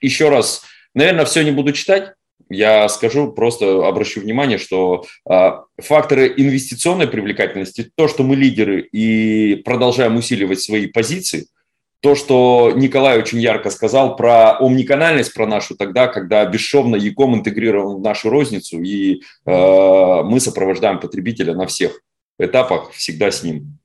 Еще раз, наверное, все не буду читать, я скажу, просто обращу внимание, что а, факторы инвестиционной привлекательности, то, что мы лидеры и продолжаем усиливать свои позиции, то, что Николай очень ярко сказал про омниканальность, про нашу тогда, когда бесшовно Яком интегрирован в нашу розницу, и э, мы сопровождаем потребителя на всех этапах, всегда с ним.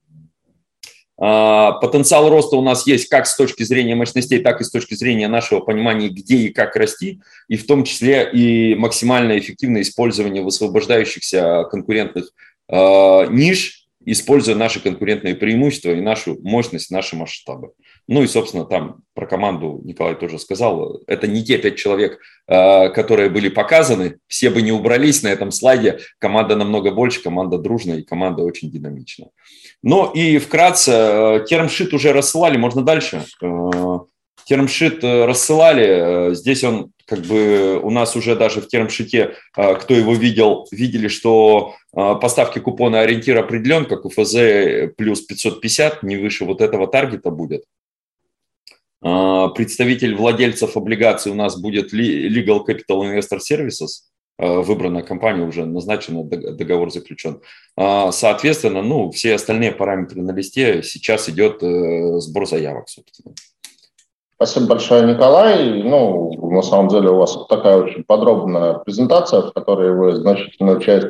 А, потенциал роста у нас есть как с точки зрения мощностей, так и с точки зрения нашего понимания, где и как расти, и в том числе и максимально эффективное использование высвобождающихся конкурентных а, ниш, используя наши конкурентные преимущества и нашу мощность, наши масштабы. Ну и, собственно, там про команду Николай тоже сказал. Это не те пять человек, э, которые были показаны. Все бы не убрались на этом слайде. Команда намного больше, команда дружная и команда очень динамичная. Ну и вкратце, э, термшит уже рассылали, можно дальше. Э, термшит рассылали, здесь он как бы у нас уже даже в термшите, кто его видел, видели, что поставки купона ориентир определен, как у ФЗ плюс 550, не выше вот этого таргета будет. А, представитель владельцев облигаций у нас будет Legal Capital Investor Services, а, выбранная компания уже назначена, договор заключен. А, соответственно, ну, все остальные параметры на листе, сейчас идет э, сбор заявок, собственно. Спасибо большое, Николай. Ну, на самом деле у вас такая очень подробная презентация, в которой вы значительную часть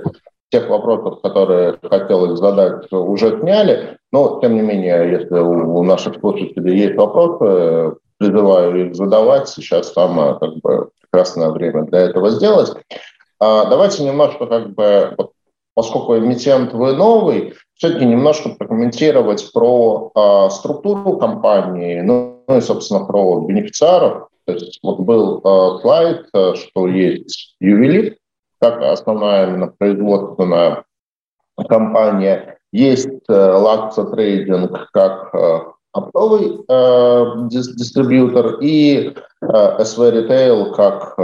тех вопросов, которые хотелось задать, уже сняли. Но, тем не менее, если у наших слушателей есть вопросы, призываю их задавать. Сейчас самое как бы, прекрасное время для этого сделать. А давайте немножко, как бы, поскольку эмитент вы новый, все-таки немножко прокомментировать про а, структуру компании, ну, ну и, собственно, про бенефициаров. То есть вот был а, слайд, а, что есть ювелир, как основная именно производственная компания. Есть Лакса э, Трейдинг как э, оптовый э, дистрибьютор и SV Retail как,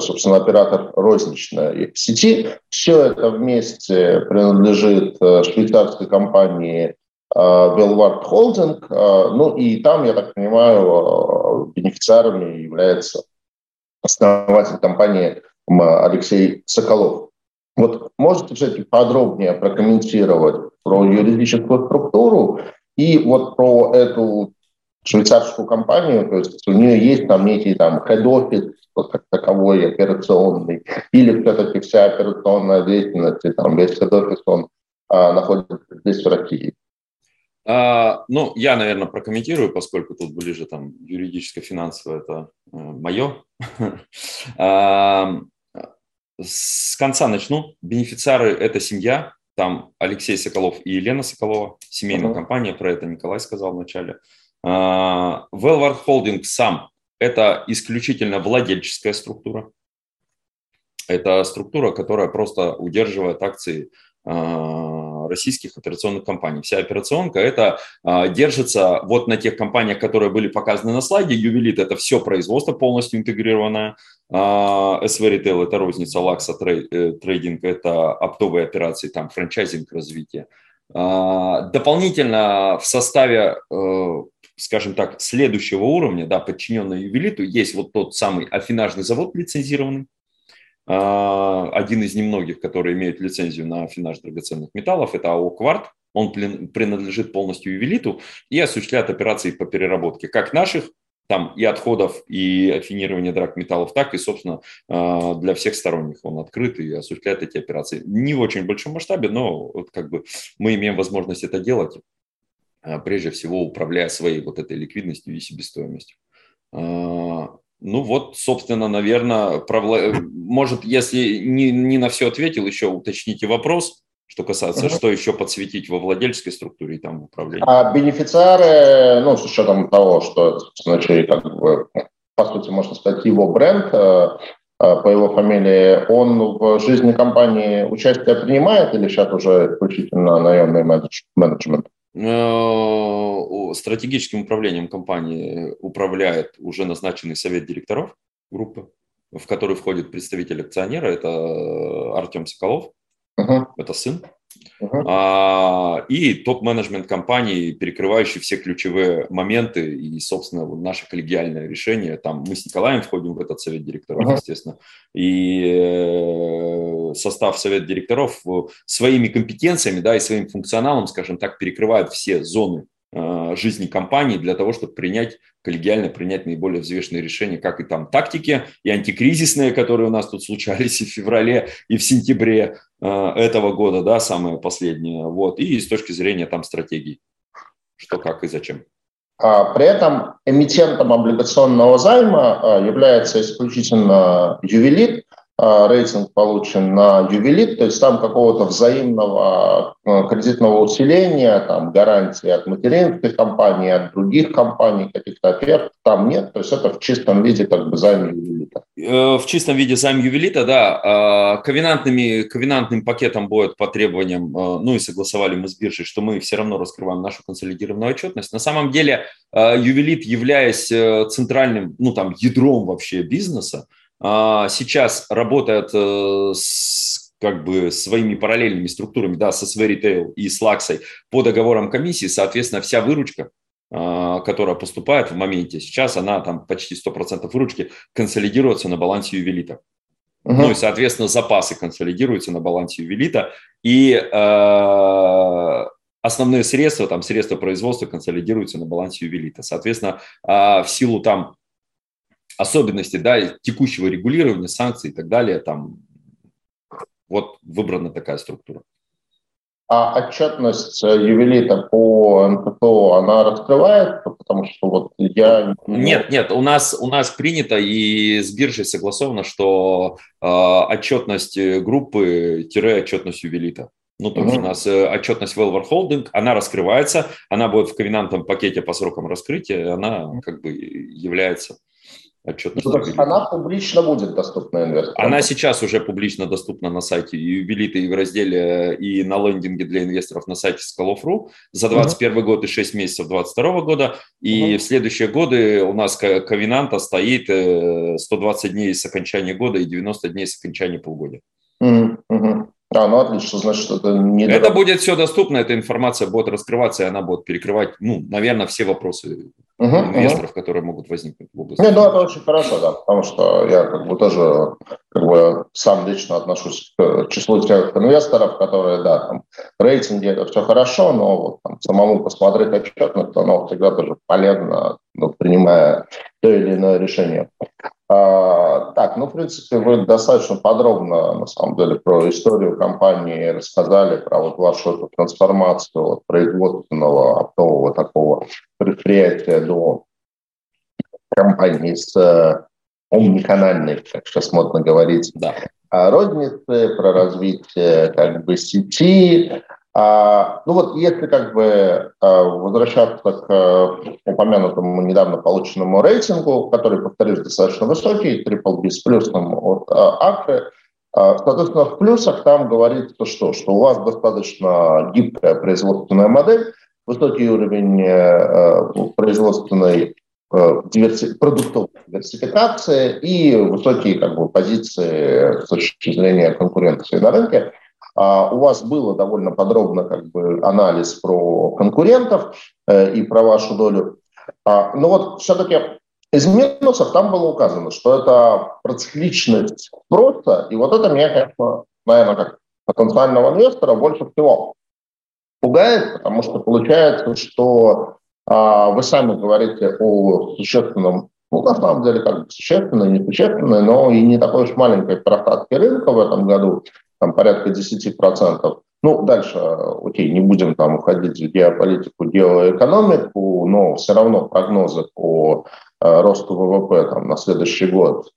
собственно, оператор розничной сети. Все это вместе принадлежит швейцарской компании Белвард Холдинг. Ну и там, я так понимаю, бенефициарами является основатель компании Алексей Соколов. Вот можете все-таки подробнее прокомментировать про юридическую структуру и вот про эту швейцарскую компанию, то есть у нее есть там некий там office как таковой операционный, или все-таки вся операционная деятельность, там весь офис, он а, находится здесь, в России? А, ну, я, наверное, прокомментирую, поскольку тут ближе там юридическо-финансово это э, мое. с конца начну. Бенефициары – это семья. Там Алексей Соколов и Елена Соколова, семейная uh-huh. компания, про это Николай сказал вначале. А, Wellward Holding сам – это исключительно владельческая структура. Это структура, которая просто удерживает акции а, российских операционных компаний. Вся операционка это а, держится вот на тех компаниях, которые были показаны на слайде. Ювелит это все производство полностью интегрированное. А, СВ Ритейл это розница, Лакса э, трейдинг это оптовые операции, там франчайзинг развитие. Дополнительно в составе э, скажем так, следующего уровня, да, подчиненного ювелиту, есть вот тот самый афинажный завод лицензированный, а, один из немногих, которые имеют лицензию на афинаж драгоценных металлов, это АО «Кварт». Он принадлежит полностью ювелиту и осуществляет операции по переработке как наших там и отходов, и афинирования драгметаллов, так и, собственно, а, для всех сторонних он открыт и осуществляет эти операции. Не в очень большом масштабе, но вот как бы мы имеем возможность это делать, а, прежде всего управляя своей вот этой ликвидностью и себестоимостью. Ну вот, собственно, наверное, провла... может, если не, не на все ответил, еще уточните вопрос, что касается, uh-huh. что еще подсветить во владельческой структуре и там в управлении. А бенефициары, ну, с учетом того, что, значит, как бы, по сути, можно сказать, его бренд, э, э, по его фамилии, он в жизни компании участие принимает или сейчас уже исключительно наемный менеджмент? Э, стратегическим управлением компании управляет уже назначенный совет директоров группы, в который входит представитель акционера, это Артем Соколов, uh-huh. это сын Uh-huh. и топ-менеджмент компании, перекрывающий все ключевые моменты и, собственно, вот наше коллегиальное решение. Там мы с Николаем входим в этот совет директоров, uh-huh. естественно, и э, состав совета директоров своими компетенциями, да, и своим функционалом, скажем так, перекрывает все зоны Э, жизни компании для того, чтобы принять, коллегиально принять наиболее взвешенные решения, как и там тактики, и антикризисные, которые у нас тут случались и в феврале, и в сентябре э, этого года, да, самое последнее, вот, и с точки зрения там стратегий, что, как и зачем. А при этом эмитентом облигационного займа является исключительно ювелит, а, рейтинг получен на ювелит, то есть там какого-то взаимного а, кредитного усиления, там гарантии от материнской компании, от других компаний, каких-то оферт там нет, то есть это в чистом виде как бы займ ювелита. Э, в чистом виде займ ювелита, да. А, ковенантными, ковенантным пакетом будет по требованиям, ну и согласовали мы с биржей, что мы все равно раскрываем нашу консолидированную отчетность. На самом деле ювелит, являясь э, центральным, ну там ядром вообще бизнеса, сейчас работает э, с как бы своими параллельными структурами, да, со Sway Retail и с Лаксой по договорам комиссии, соответственно, вся выручка, а, которая поступает в моменте, сейчас она там почти 100% выручки консолидируется на балансе ювелита. Uh-huh. Ну и, соответственно, запасы консолидируются на балансе ювелита, и э, основные средства, там средства производства консолидируются на балансе ювелита. Соответственно, э, в силу там особенности да, текущего регулирования, санкций и так далее, там вот выбрана такая структура. А отчетность ювелита по НПТО, она раскрывает? Потому что вот я... Нет, нет, у нас, у нас принято и с биржей согласовано, что э, отчетность группы-отчетность ювелита. Ну, то есть mm-hmm. у нас э, отчетность Velver Holding, она раскрывается, она будет в ковенантном пакете по срокам раскрытия, она как бы является отчетность. Ну, она публично будет доступна инвесторам? Она сейчас уже публично доступна на сайте юбилита и в разделе и на лендинге для инвесторов на сайте Skalov.ru за 2021 uh-huh. год и 6 месяцев 2022 года. И uh-huh. в следующие годы у нас ковенанта стоит 120 э, дней с окончания года и 90 дней с окончания полугодия. Uh-huh. А, ну отлично, значит, это не... Это будет все доступно, эта информация будет раскрываться, и она будет перекрывать, ну, наверное, все вопросы угу, инвесторов, угу. которые могут возникнуть в области. Не, ну, это очень хорошо, да, потому что я как бы тоже как бы сам лично отношусь к числу тех инвесторов, которые, да, там, рейтинги это все хорошо, но вот там, самому посмотреть отчетность, оно всегда тоже полезно, ну, принимая то или иное решение. А, А, так, ну, в принципе, вы достаточно подробно, на самом деле, про историю компании рассказали, про вот вашу эту трансформацию от производственного оптового такого предприятия до компании с э, омниканальной, как сейчас модно говорить, да. розницы, про развитие как бы сети, а, ну вот если как бы а, возвращаться к а, упомянутому недавно полученному рейтингу, который, повторюсь, достаточно высокий, Triple B с плюсом от Акры, соответственно, в плюсах там говорится что? Что у вас достаточно гибкая производственная модель, высокий уровень э, производственной э, диверси... продуктовой диверсификации и высокие как бы, позиции с точки зрения конкуренции на рынке – а у вас было довольно подробно как бы анализ про конкурентов э, и про вашу долю. А, но вот все-таки из минусов там было указано, что это процикличность спроса, и вот это меня, конечно, наверное, как потенциального инвестора больше всего пугает, потому что получается, что а, вы сами говорите о существенном, ну, на самом деле, как бы существенной, несущественной, но и не такой уж маленькой просадке рынка в этом году там порядка 10%. Ну, дальше, окей, не будем там уходить в геополитику, геоэкономику, но все равно прогнозы по э, росту ВВП там, на следующий год,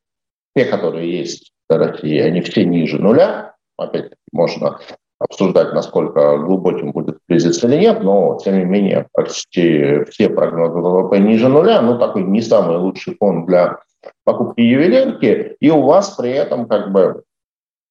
те, которые есть в России, они все ниже нуля. Опять можно обсуждать, насколько глубоким будет кризис или нет, но, тем не менее, почти все прогнозы ВВП ниже нуля, ну, такой не самый лучший фон для покупки ювелирки, и у вас при этом как бы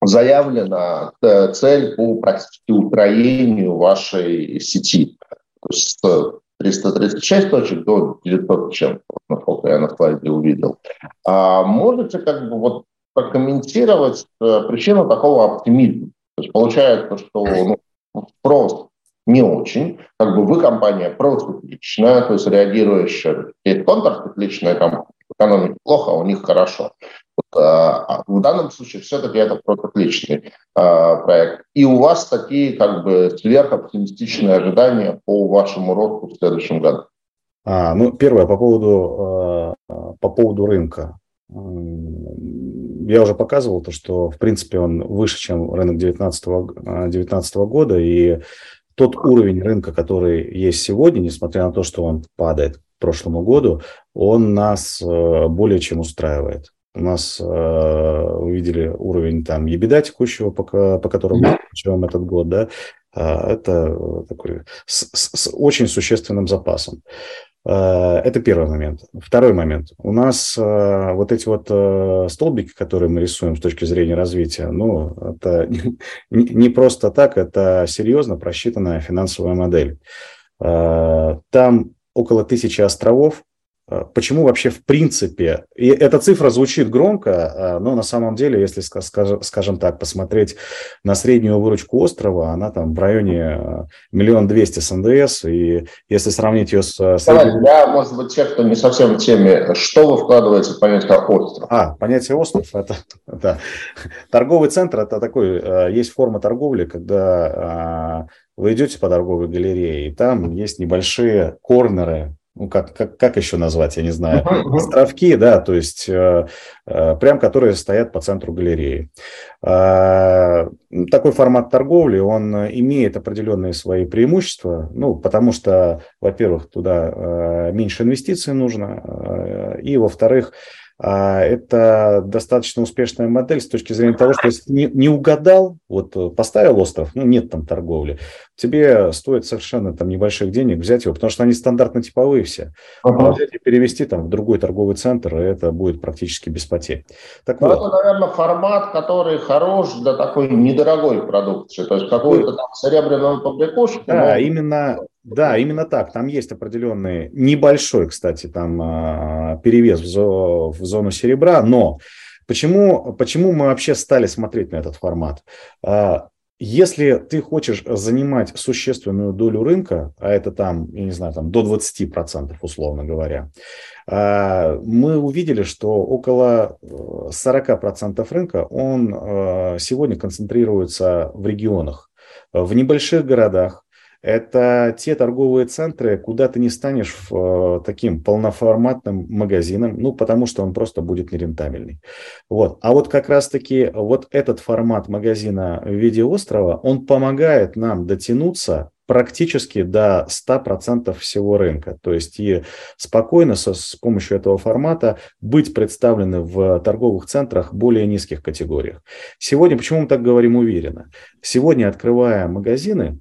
заявлена э, цель по практически утроению вашей сети. То есть с 336 точек до 900 чем, насколько я на слайде увидел. А можете как бы вот прокомментировать э, причину такого оптимизма? То есть получается, что ну, спрос не очень, как бы вы компания процикличная, то есть реагирующая, есть контрцикличная компания, экономике плохо, а у них хорошо. А, а в данном случае все-таки это просто отличный а, проект. И у вас такие как бы сверхоптимистичные ожидания по вашему росту в следующем году. А, ну, первое, по поводу, по поводу рынка. Я уже показывал то, что, в принципе, он выше, чем рынок 2019 года, и тот уровень рынка, который есть сегодня, несмотря на то, что он падает к прошлому году, он нас э, более чем устраивает. У нас, э, вы видели уровень там ебеда текущего, по, по которому мы включаем этот год, да, а, это такой с, с очень существенным запасом. Э, это первый момент. Второй момент. У нас э, вот эти вот столбики, которые мы рисуем с точки зрения развития, ну, это не просто так, это серьезно просчитанная финансовая модель. Там около тысячи островов, почему вообще в принципе, и эта цифра звучит громко, а, но на самом деле, если, скажем так, посмотреть на среднюю выручку острова, она там в районе а, миллион двести с НДС, и если сравнить ее с... Средней... Я, может быть, те, кто не совсем в теме, что вы вкладываете в понятие остров? А, понятие остров, это, это торговый центр, это такой, есть форма торговли, когда вы идете по торговой галерее, и там есть небольшие корнеры, ну, как, как, как еще назвать, я не знаю, островки, да, то есть э, э, прям которые стоят по центру галереи. Э, такой формат торговли, он имеет определенные свои преимущества, ну, потому что, во-первых, туда э, меньше инвестиций нужно, э, и, во-вторых, а, это достаточно успешная модель с точки зрения того, что если не, не угадал, вот э, поставил остров, ну нет там торговли, тебе стоит совершенно там небольших денег взять его, потому что они стандартно типовые все. Uh-huh. Взять и перевести там в другой торговый центр, и это будет практически без потерь. Так ну, вот. Это, наверное, формат, который хорош для такой недорогой продукции, то есть какую-то там серебряную побрякушку. Да, но... именно да, именно так. Там есть определенный, небольшой, кстати, там а, перевес в, зо, в зону серебра, но почему, почему мы вообще стали смотреть на этот формат? А, если ты хочешь занимать существенную долю рынка, а это там, я не знаю, там до 20%, условно говоря, а, мы увидели, что около 40% рынка, он сегодня концентрируется в регионах, в небольших городах, Это те торговые центры, куда ты не станешь э, таким полноформатным магазином, ну, потому что он просто будет нерентабельный. Вот. А вот как раз-таки вот этот формат магазина в виде острова, он помогает нам дотянуться практически до 100% всего рынка. То есть и спокойно со, с помощью этого формата быть представлены в торговых центрах более низких категориях. Сегодня, почему мы так говорим уверенно? Сегодня, открывая магазины,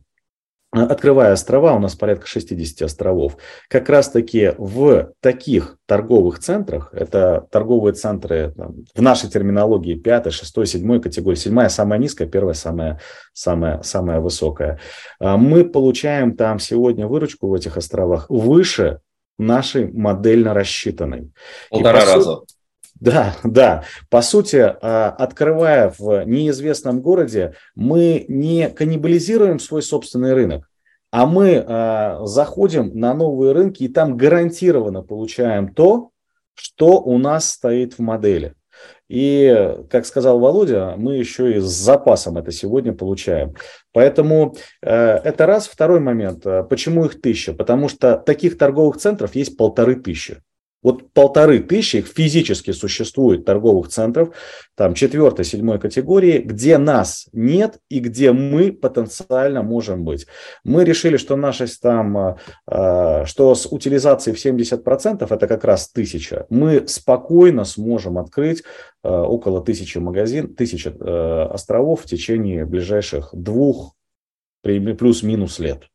открывая острова, у нас порядка 60 островов, как раз-таки в таких торговых центрах, это торговые центры там, в нашей терминологии 5, 6, 7 категория, 7 самая низкая, первая самая, самая, самая высокая, а мы получаем там сегодня выручку в этих островах выше нашей модельно рассчитанной. Полтора И, раза. Сути, да, да. По сути, а, открывая в неизвестном городе, мы не каннибализируем свой собственный рынок, а мы а, заходим на новые рынки и там гарантированно получаем то, что у нас стоит в модели. И, как сказал Володя, мы еще и с запасом это сегодня получаем. Поэтому э, это раз. Второй момент. Почему их тысяча? Потому что таких торговых центров есть полторы тысячи. Вот полторы тысячи физически существует торговых центров, там четвертой, седьмой категории, где нас нет и где мы потенциально можем быть. Мы решили, что наша там, а, а, что с утилизацией в 70% это как раз тысяча. Мы спокойно сможем открыть а, около тысячи магазин, тысячи островов в течение ближайших двух плюс-минус лет.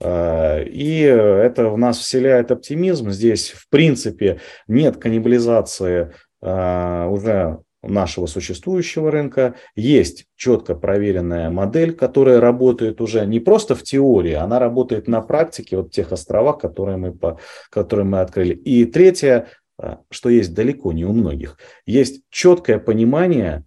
А, и это в нас вселяет оптимизм. Здесь, в принципе, нет каннибализации а, уже нашего существующего рынка. Есть четко проверенная модель, которая работает уже не просто в теории, она работает на практике, вот тех островах, которые мы, по, которые мы открыли. И третье, а, что есть далеко не у многих, есть четкое понимание,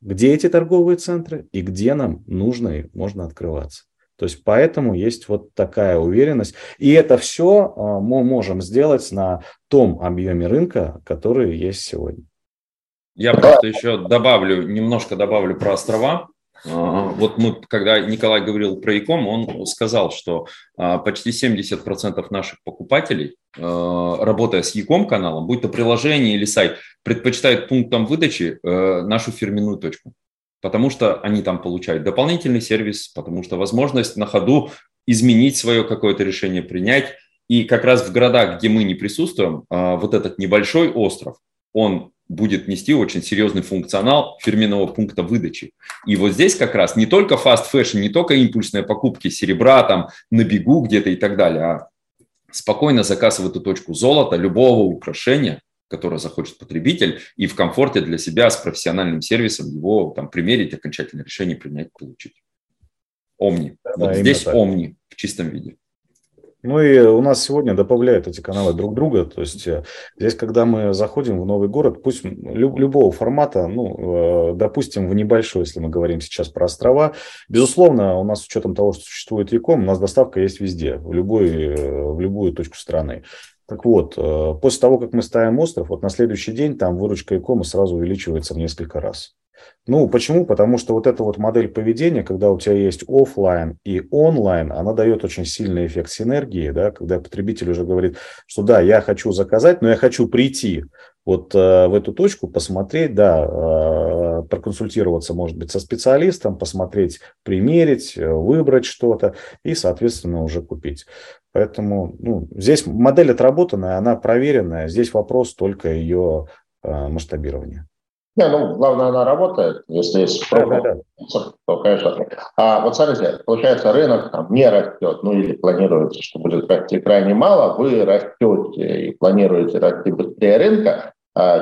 где эти торговые центры и где нам нужно и можно открываться. То есть поэтому есть вот такая уверенность. И это все а, мы можем сделать на том объеме рынка, который есть сегодня. Я просто еще добавлю, немножко добавлю про острова. А, вот мы, когда Николай говорил про Яком, он сказал, что а, почти 70% наших покупателей, работая с Яком каналом, будь то приложение или сайт, предпочитают пунктом выдачи э, нашу фирменную точку потому что они там получают дополнительный сервис, потому что возможность на ходу изменить свое какое-то решение, принять. И как раз в городах, где мы не присутствуем, а, вот этот небольшой остров, он будет нести очень серьезный функционал фирменного пункта выдачи. И вот здесь как раз не только fast fashion, не только импульсные покупки серебра там на бегу где-то и так далее, а спокойно заказ в эту точку золота, любого украшения, которое захочет потребитель, и в комфорте для себя с профессиональным сервисом его там примерить, окончательное решение принять, получить. Омни. Да, вот здесь так. Омни в чистом виде. Ну и у нас сегодня добавляют эти каналы друг друга. То есть э, здесь, когда мы заходим в новый город, пусть люб, любого формата, ну, э, допустим, в небольшой, если мы говорим сейчас про острова, безусловно, у нас с учетом того, что существует Яком, у нас доставка есть везде, в, любой, э, в любую точку страны. Так вот, э, после того, как мы ставим остров, вот на следующий день там выручка икома сразу увеличивается в несколько раз. Ну, почему? Потому что вот эта вот модель поведения, когда у тебя есть офлайн и онлайн, она дает очень сильный эффект синергии, да, когда потребитель уже говорит, что да, я хочу заказать, но я хочу прийти вот э, в эту точку, посмотреть, да, э, проконсультироваться, может быть, со специалистом, посмотреть, примерить, э, выбрать что-то и, соответственно, уже купить. Поэтому ну, здесь модель отработанная, она проверенная. Здесь вопрос только ее э, масштабирования. Не, ну, главное, она работает. Если есть да, да, да. то, конечно. А вот смотрите, получается, рынок там не растет, ну или планируется, что будет расти крайне мало, вы растете и планируете расти быстрее рынка, а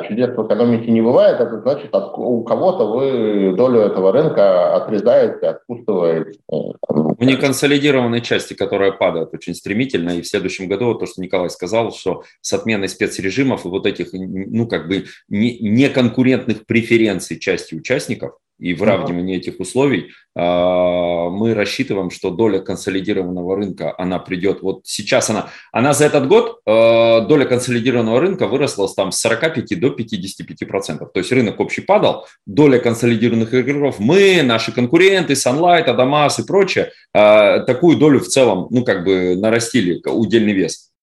чудес в экономике не бывает, это значит, у кого-то вы долю этого рынка отрезаете, откусываете. В неконсолидированной части, которая падает очень стремительно, и в следующем году, то, что Николай сказал, что с отменой спецрежимов и вот этих, ну, как бы, неконкурентных преференций части участников, и выравнивание этих условий, а, мы рассчитываем, что доля консолидированного рынка, она придет, вот сейчас она, она за этот год, а, доля консолидированного рынка выросла там с 45 до 55 процентов. То есть рынок общий падал, доля консолидированных игроков, мы, наши конкуренты, Sunlight, Адамас и прочее, а, такую долю в целом, ну, как бы нарастили удельный вес.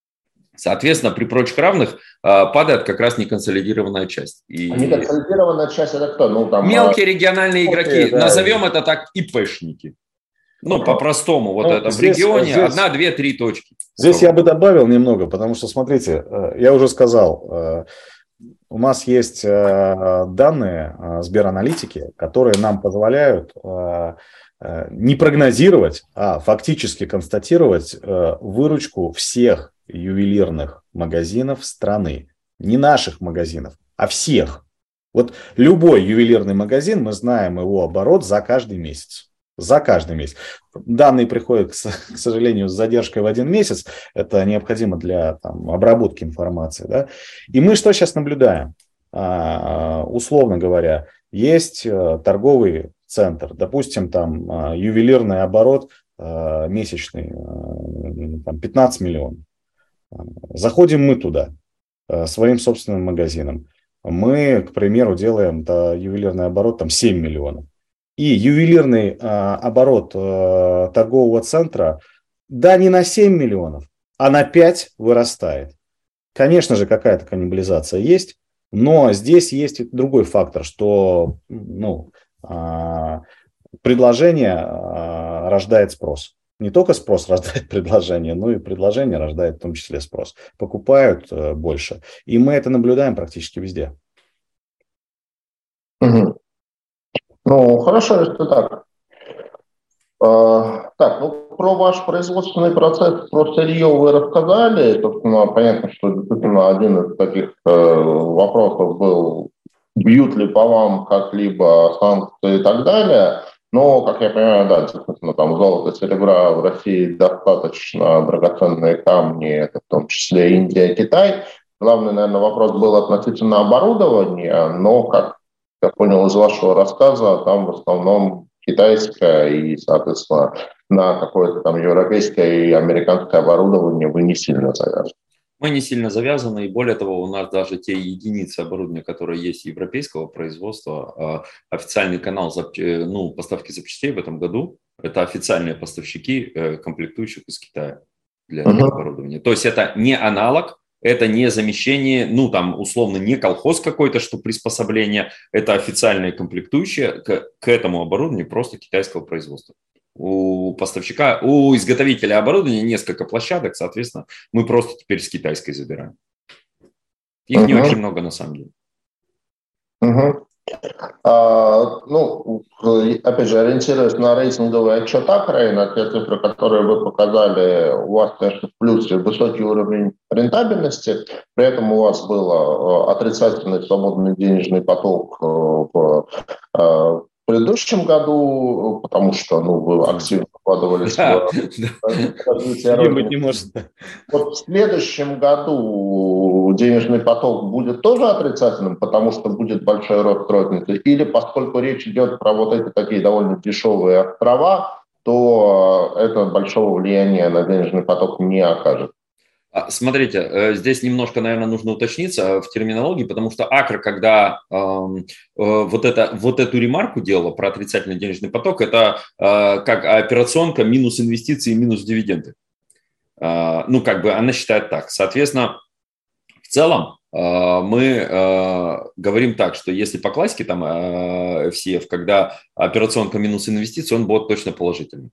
Соответственно, при прочих равных а, падает как раз неконсолидированная часть. И... А неконсолидированная часть это кто? Ну, там, Мелкие а, региональные игроки, да, назовем это так, ИПшники. Ну, по-простому, вот ну, это здесь, в регионе здесь, одна, две, три точки. Здесь я бы добавил немного, потому что, смотрите, э, я уже сказал, э, у нас есть э, данные Сбераналитики, которые нам позволяют не прогнозировать, а фактически констатировать выручку всех ювелирных магазинов страны. Не наших магазинов, а всех. Вот любой ювелирный магазин, мы знаем его оборот за каждый месяц. За каждый месяц. Данные приходят, к сожалению, с задержкой в один месяц. Это необходимо для там, обработки информации. Да? И мы что сейчас наблюдаем? А, условно говоря, есть э, торговый центр, допустим, там а, ювелирный оборот а, месячный, там 15 миллионов. Заходим мы туда своим собственным магазином. Мы, к примеру, делаем да, ювелирный оборот там 7 миллионов. И ювелирный а, оборот а, торгового центра, да, не на 7 миллионов, а на 5 вырастает. Конечно же, какая-то каннибализация есть, но здесь есть другой фактор, что ну, а, предложение а, рождает спрос не только спрос рождает предложение, но и предложение рождает в том числе спрос. Покупают э, больше. И мы это наблюдаем практически везде. Ну, хорошо, если так. А, так, ну, про ваш производственный процесс, про сырье вы рассказали. Собственно, понятно, что действительно один из таких э, вопросов был, бьют ли по вам как-либо санкции и так далее. Но, как я понимаю, да, действительно, там золото, серебра в России достаточно, драгоценные камни, это в том числе Индия, Китай. Главный, наверное, вопрос был относительно оборудования, но, как я понял из вашего рассказа, там в основном китайское и, соответственно, на какое-то там европейское и американское оборудование вы не сильно завязаны. Мы не сильно завязаны, и более того, у нас даже те единицы оборудования, которые есть европейского производства, а, официальный канал э, ну, поставки запчастей в этом году, это официальные поставщики э, комплектующих из Китая для uh-huh. оборудования. То есть это не аналог, это не замещение, ну там условно не колхоз какой-то, что приспособление, это официальные комплектующие к, к этому оборудованию просто китайского производства у поставщика, у изготовителя оборудования несколько площадок, соответственно, мы просто теперь с китайской забираем. Их uh-huh. не очень много на самом деле. Uh-huh. А, ну, опять же, ориентируясь на рейтинговый отчет Акрей, на те цифры, которые вы показали, у вас, конечно, в плюсе высокий уровень рентабельности, при этом у вас был э, отрицательный свободный денежный поток э, в э, в предыдущем году, потому что ну, вы активно вкладывались да, в развитие не может. Вот в следующем году денежный поток будет тоже отрицательным, потому что будет большой рост розницы, или поскольку речь идет про вот эти такие довольно дешевые острова, то это большого влияния на денежный поток не окажет. А, смотрите, э, здесь немножко, наверное, нужно уточниться в терминологии, потому что Акр, когда э, вот, это, вот эту ремарку делала про отрицательный денежный поток, это э, как операционка минус инвестиции, минус дивиденды. Э, ну, как бы она считает так. Соответственно, в целом э, мы э, говорим так, что если по классике там э, FCF, когда операционка минус инвестиции, он будет точно положительный.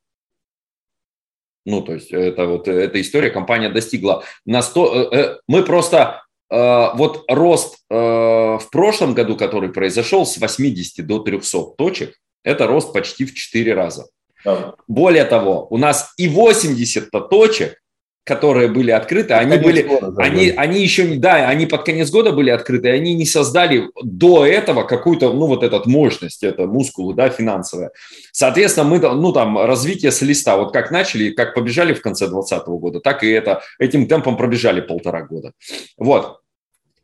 Ну, то есть это вот эта история, компания достигла на 100... Э, э, мы просто э, вот рост в прошлом году, который произошел с 80 до 300 точек, это рост почти в 4 раза. Да. Более того, у нас и 80 точек которые были открыты, под они были, года, да, они, да. они еще не, да, они под конец года были открыты, они не создали до этого какую-то, ну, вот эту мощность, это мускулы, да, финансовая. Соответственно, мы, ну, там, развитие с листа, вот как начали, как побежали в конце 2020 года, так и это, этим темпом пробежали полтора года. Вот.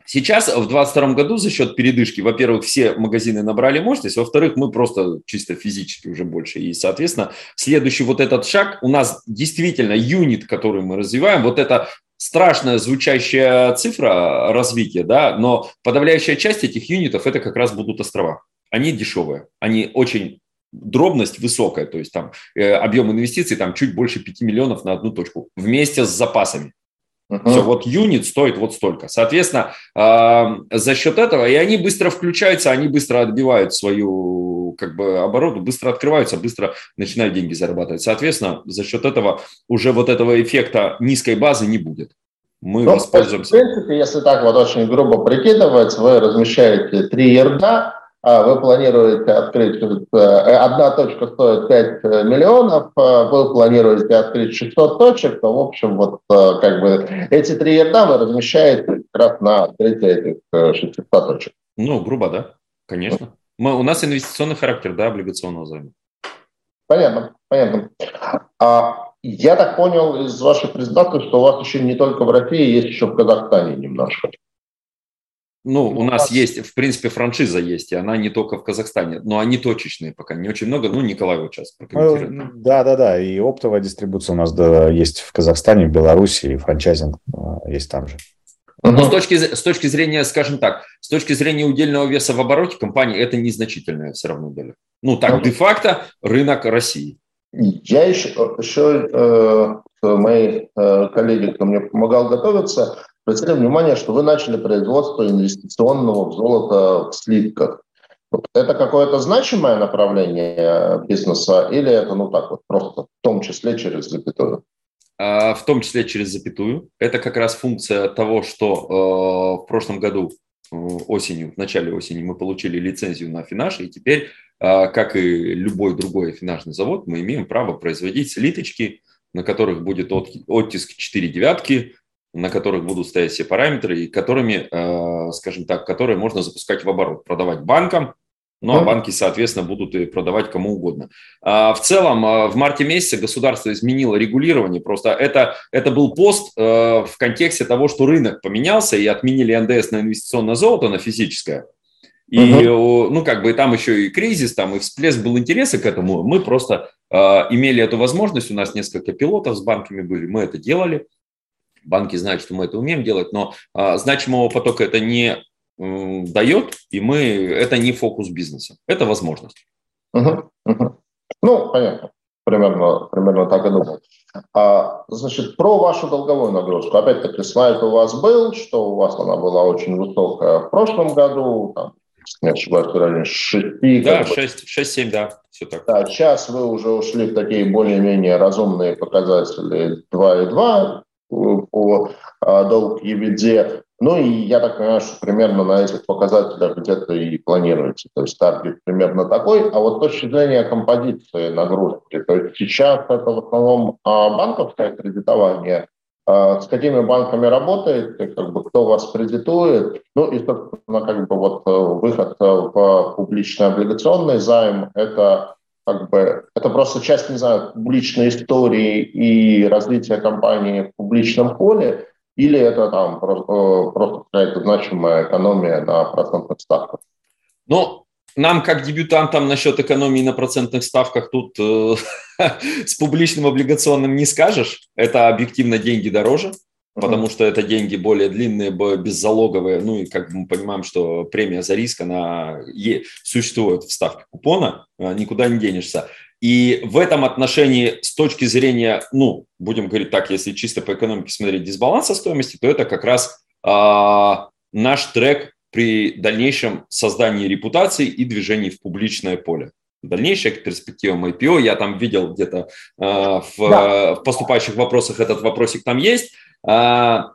Сейчас, в 2022 году, за счет передышки, во-первых, все магазины набрали мощность, во-вторых, мы просто чисто физически уже больше. И, соответственно, следующий вот этот шаг, у нас действительно юнит, который мы развиваем, вот это страшная звучащая цифра развития, да, но подавляющая часть этих юнитов это как раз будут острова. Они дешевые, они очень дробность высокая, то есть там э, объем инвестиций там чуть больше 5 миллионов на одну точку вместе с запасами. Uh-huh. Все, вот юнит стоит вот столько. Соответственно, э, за счет этого, и они быстро включаются, они быстро отбивают свою как бы обороту, быстро открываются, быстро начинают деньги зарабатывать. Соответственно, за счет этого уже вот этого эффекта низкой базы не будет. Мы ну, воспользуемся. В принципе, если так вот очень грубо прикидывать, вы размещаете три ярда, а вы планируете открыть, э, одна точка стоит 5 э, миллионов, а вы планируете открыть 600 точек, то, в общем, вот э, как бы эти три ярда вы размещаете как раз на открытие этих 600 точек. Ну, грубо, да, конечно. Мы, у нас инвестиционный характер, да, облигационного займа. Понятно, понятно. А, я так понял из вашей презентации, что у вас еще не только в России, есть еще в Казахстане немножко. Ну, у нас есть, в принципе, франшиза есть, и она не только в Казахстане, но они точечные пока, не очень много. Ну, Николай вот сейчас прокомментирует. Ну, да, да, да, и оптовая дистрибуция у нас да, есть в Казахстане, в Беларуси, и франчайзинг а, есть там же. Но с точки, с точки зрения, скажем так, с точки зрения удельного веса в обороте компании, это незначительная все равно доля. Ну, так, де-факто рынок России. Я еще, еще э, мои э, коллеги, кто мне помогал готовиться, обратили внимание, что вы начали производство инвестиционного золота в слитках. Это какое-то значимое направление бизнеса или это, ну так вот, просто в том числе через запятую? А, в том числе через запятую. Это как раз функция того, что э, в прошлом году э, осенью, в начале осени мы получили лицензию на финаж, и теперь, э, как и любой другой финажный завод, мы имеем право производить слиточки, на которых будет оттиск 4 девятки, на которых будут стоять все параметры и которыми, э, скажем так, которые можно запускать в оборот, продавать банкам, ну, а банки, соответственно, будут и продавать кому угодно. А, в целом, э, в марте месяце государство изменило регулирование. Просто это, это был пост э, в контексте того, что рынок поменялся и отменили НДС на инвестиционное золото, на физическое. И, uh ну, как бы там еще и кризис, там и всплеск был интереса к этому. Мы просто э, имели эту возможность. У нас несколько пилотов с банками были. Мы это делали банки знают, что мы это умеем делать, но а, значимого потока это не м, дает, и мы это не фокус бизнеса, это возможность. Угу, угу. Ну, понятно, примерно, примерно так и думал. А, значит, про вашу долговую нагрузку. Опять-таки, слайд у вас был, что у вас она была очень высокая в прошлом году, там, не ошибаюсь, в районе 6. Да, 6-7, да, все так. Да, сейчас вы уже ушли в такие более-менее разумные показатели 2,2, по а, долг EVD. Ну и я так понимаю, что примерно на этих показателях где-то и планируется. То есть таргет примерно такой. А вот с точки зрения композиции нагрузки, то есть сейчас это в основном а, банковское кредитование, а, с какими банками работаете, как бы кто вас кредитует, ну и, собственно, как бы вот э, выход в публичный облигационный займ – это как бы это просто часть, не знаю, публичной истории и развития компании в публичном поле, или это там просто, э, просто какая-то значимая экономия на процентных ставках? Ну, нам, как дебютантам, насчет экономии на процентных ставках тут э, с публичным облигационным не скажешь. Это объективно деньги дороже потому что это деньги более длинные, беззалоговые, ну и как мы понимаем, что премия за риск, она существует в ставке купона, а, никуда не денешься. И в этом отношении с точки зрения, ну, будем говорить так, если чисто по экономике смотреть дисбаланса стоимости, то это как раз а, наш трек при дальнейшем создании репутации и движении в публичное поле дальнейшая перспектива IPO. Я там видел где-то э, в, да. в поступающих вопросах этот вопросик там есть. А,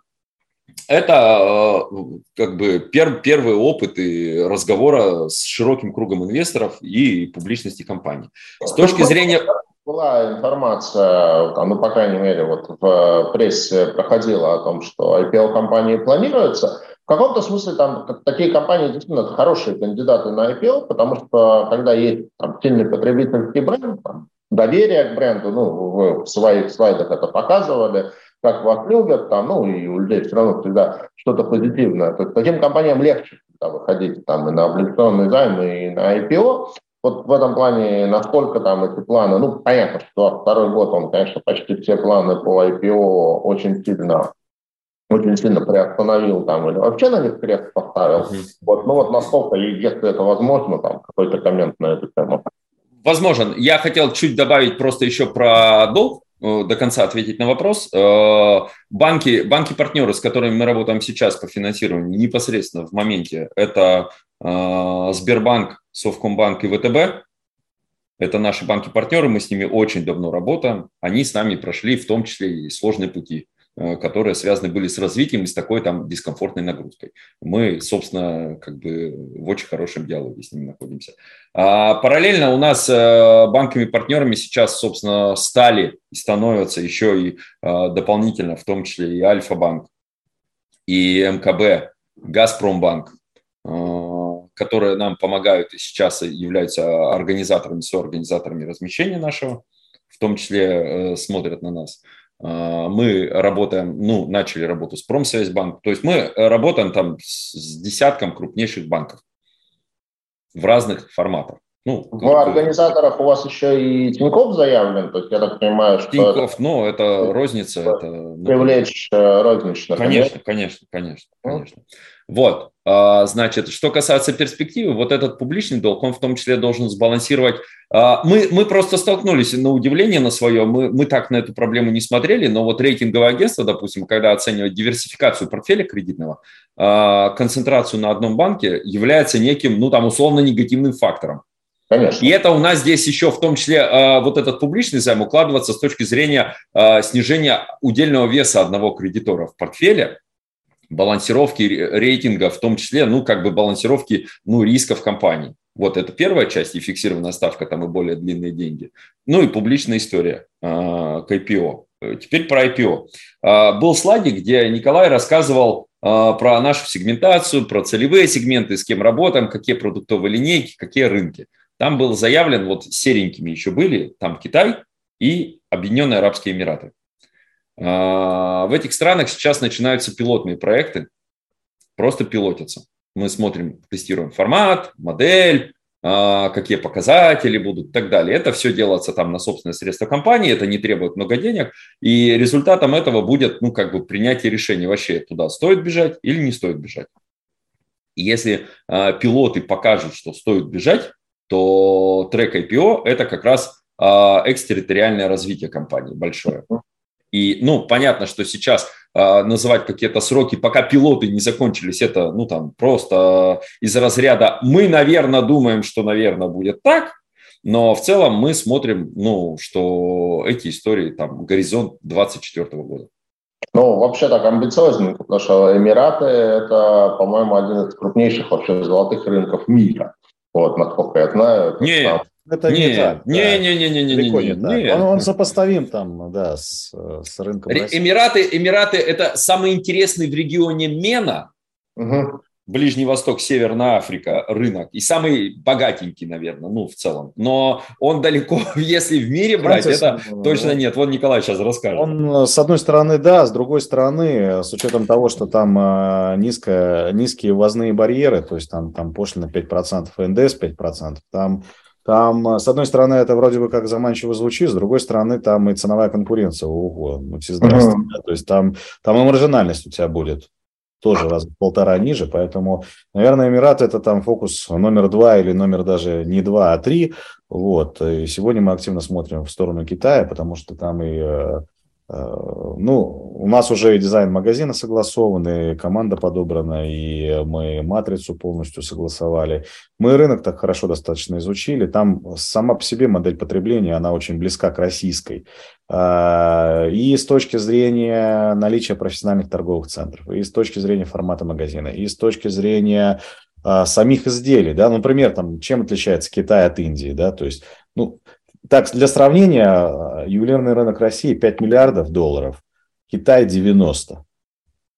это э, как бы пер, первый опыт и разговора с широким кругом инвесторов и публичности компании. С точки зрения... Была информация, ну, по крайней мере, вот в прессе проходила о том, что IPO компании планируется. В каком-то смысле там такие компании действительно хорошие кандидаты на IPO, потому что когда есть там, сильный потребительский бренд, там, доверие к бренду, ну, вы в своих слайдах это показывали, как вас любят, там, ну, и у людей все равно всегда что-то позитивное. То есть таким компаниям легче да, выходить там и на облигационный займ, и на IPO. Вот в этом плане, насколько там эти планы, ну, понятно, что второй год он, конечно, почти все планы по IPO очень сильно очень сильно приостановил там или вообще на них крест поставил. Вот, ну вот насколько, если это возможно, там какой-то коммент на эту тему. Возможен. Я хотел чуть добавить просто еще про долг, до конца ответить на вопрос. Э, банки, банки-партнеры, с которыми мы работаем сейчас по финансированию, непосредственно в моменте, это э, Сбербанк, Совкомбанк и ВТБ. Это наши банки-партнеры, мы с ними очень давно работаем. Они с нами прошли в том числе и сложные пути. Э, которые связаны были с развитием и с такой там дискомфортной нагрузкой. Мы, собственно, как бы в очень хорошем диалоге с ними находимся. А параллельно у нас э, банками-партнерами сейчас, собственно, стали и становятся еще и э, дополнительно, в том числе и Альфа-банк, и МКБ, Газпромбанк, которые нам помогают и сейчас являются организаторами, соорганизаторами размещения нашего, в том числе смотрят на нас. Мы работаем, ну, начали работу с Промсвязьбанк, то есть мы работаем там с десятком крупнейших банков в разных форматах. Ну, в организаторах у вас еще и Тиньков заявлен, то есть я так понимаю, что... Тиньков, это... ну, это розница. Это, ну, привлечь ну, рознично. Конечно, конечно, конечно, конечно. Вот, а, значит, что касается перспективы, вот этот публичный долг, он в том числе должен сбалансировать. А, мы, мы просто столкнулись на удивление на свое, мы, мы так на эту проблему не смотрели, но вот рейтинговое агентство, допустим, когда оценивает диверсификацию портфеля кредитного, концентрацию на одном банке является неким, ну, там, условно негативным фактором. Конечно. И это у нас здесь еще в том числе э, вот этот публичный займ укладывается с точки зрения э, снижения удельного веса одного кредитора в портфеле, балансировки рейтинга, в том числе, ну, как бы балансировки, ну, рисков компании. Вот это первая часть, и фиксированная ставка, там и более длинные деньги. Ну и публичная история э, к IPO. Теперь про IPO. Был слайдик, где Николай рассказывал про нашу сегментацию, про целевые сегменты, с кем работаем, какие продуктовые линейки, какие рынки. Там был заявлен, вот серенькими еще были, там Китай и Объединенные Арабские Эмираты. А, в этих странах сейчас начинаются пилотные проекты, просто пилотятся. Мы смотрим, тестируем формат, модель, а, какие показатели будут и так далее. Это все делается там на собственное средства компании, это не требует много денег, и результатом этого будет, ну, как бы принятие решения, вообще туда стоит бежать или не стоит бежать. Если э, пилоты покажут, что стоит бежать, то трек IPO – это как раз а, экстерриториальное развитие компании большое. И, ну, понятно, что сейчас э, называть какие-то сроки, пока пилоты не закончились, это, ну, там, просто из разряда «мы, наверное, думаем, что, наверное, будет так», но в целом мы смотрим, ну, что эти истории, там, горизонт 2024 года. Ну, вообще так амбициозно, потому что Эмираты – это, по-моему, один из крупнейших вообще золотых рынков мира. Вот, насколько я знаю. Не, там... это не, не так. Не, да. не, не, не, не, Далеко не, не, не, не. Он, он сопоставим там, да, с, с рынком. Эмираты, Эмираты – это самый интересный в регионе Мена. Угу. Ближний Восток, Северная Африка, рынок. И самый богатенький, наверное, ну, в целом. Но он далеко, если в мире брать, Францис, это точно нет. Вот Николай сейчас расскажет. Он, с одной стороны, да, с другой стороны, с учетом того, что там э, низко, низкие ввозные барьеры, то есть там, там пошлина 5%, НДС 5%, там там, с одной стороны, это вроде бы как заманчиво звучит, с другой стороны, там и ценовая конкуренция. Ого, ну все здравствуйте. Uh-huh. То есть там, там и маржинальность у тебя будет тоже раз в полтора ниже, поэтому, наверное, Эмират это там фокус номер два или номер даже не два, а три. Вот. И сегодня мы активно смотрим в сторону Китая, потому что там и Э, ну, у нас уже дизайн магазина согласован, команда подобрана, и мы матрицу полностью согласовали. Мы рынок так хорошо достаточно изучили. Там сама по себе модель потребления, она очень близка к российской. Э, и с точки зрения наличия профессиональных торговых центров, и с точки зрения формата магазина, и с точки зрения э, самих изделий, да, например, там, чем отличается Китай от Индии, да, то есть, ну, так, для сравнения, ювелирный рынок России 5 миллиардов долларов, Китай 90.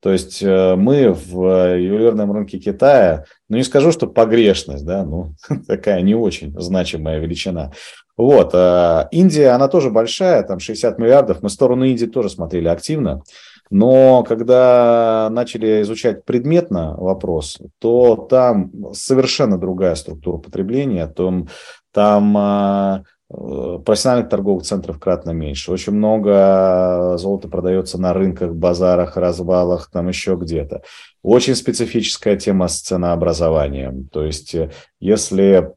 То есть э, мы в ювелирном рынке Китая, ну не скажу, что погрешность, да, ну такая не очень значимая величина. Вот, а Индия, она тоже большая, там 60 миллиардов, мы сторону Индии тоже смотрели активно. Но когда начали изучать предметно вопрос, то там совершенно другая структура потребления, там, там э, профессиональных торговых центров кратно меньше. Очень много золота продается на рынках, базарах, развалах, там еще где-то. Очень специфическая тема с ценообразованием. То есть, э, если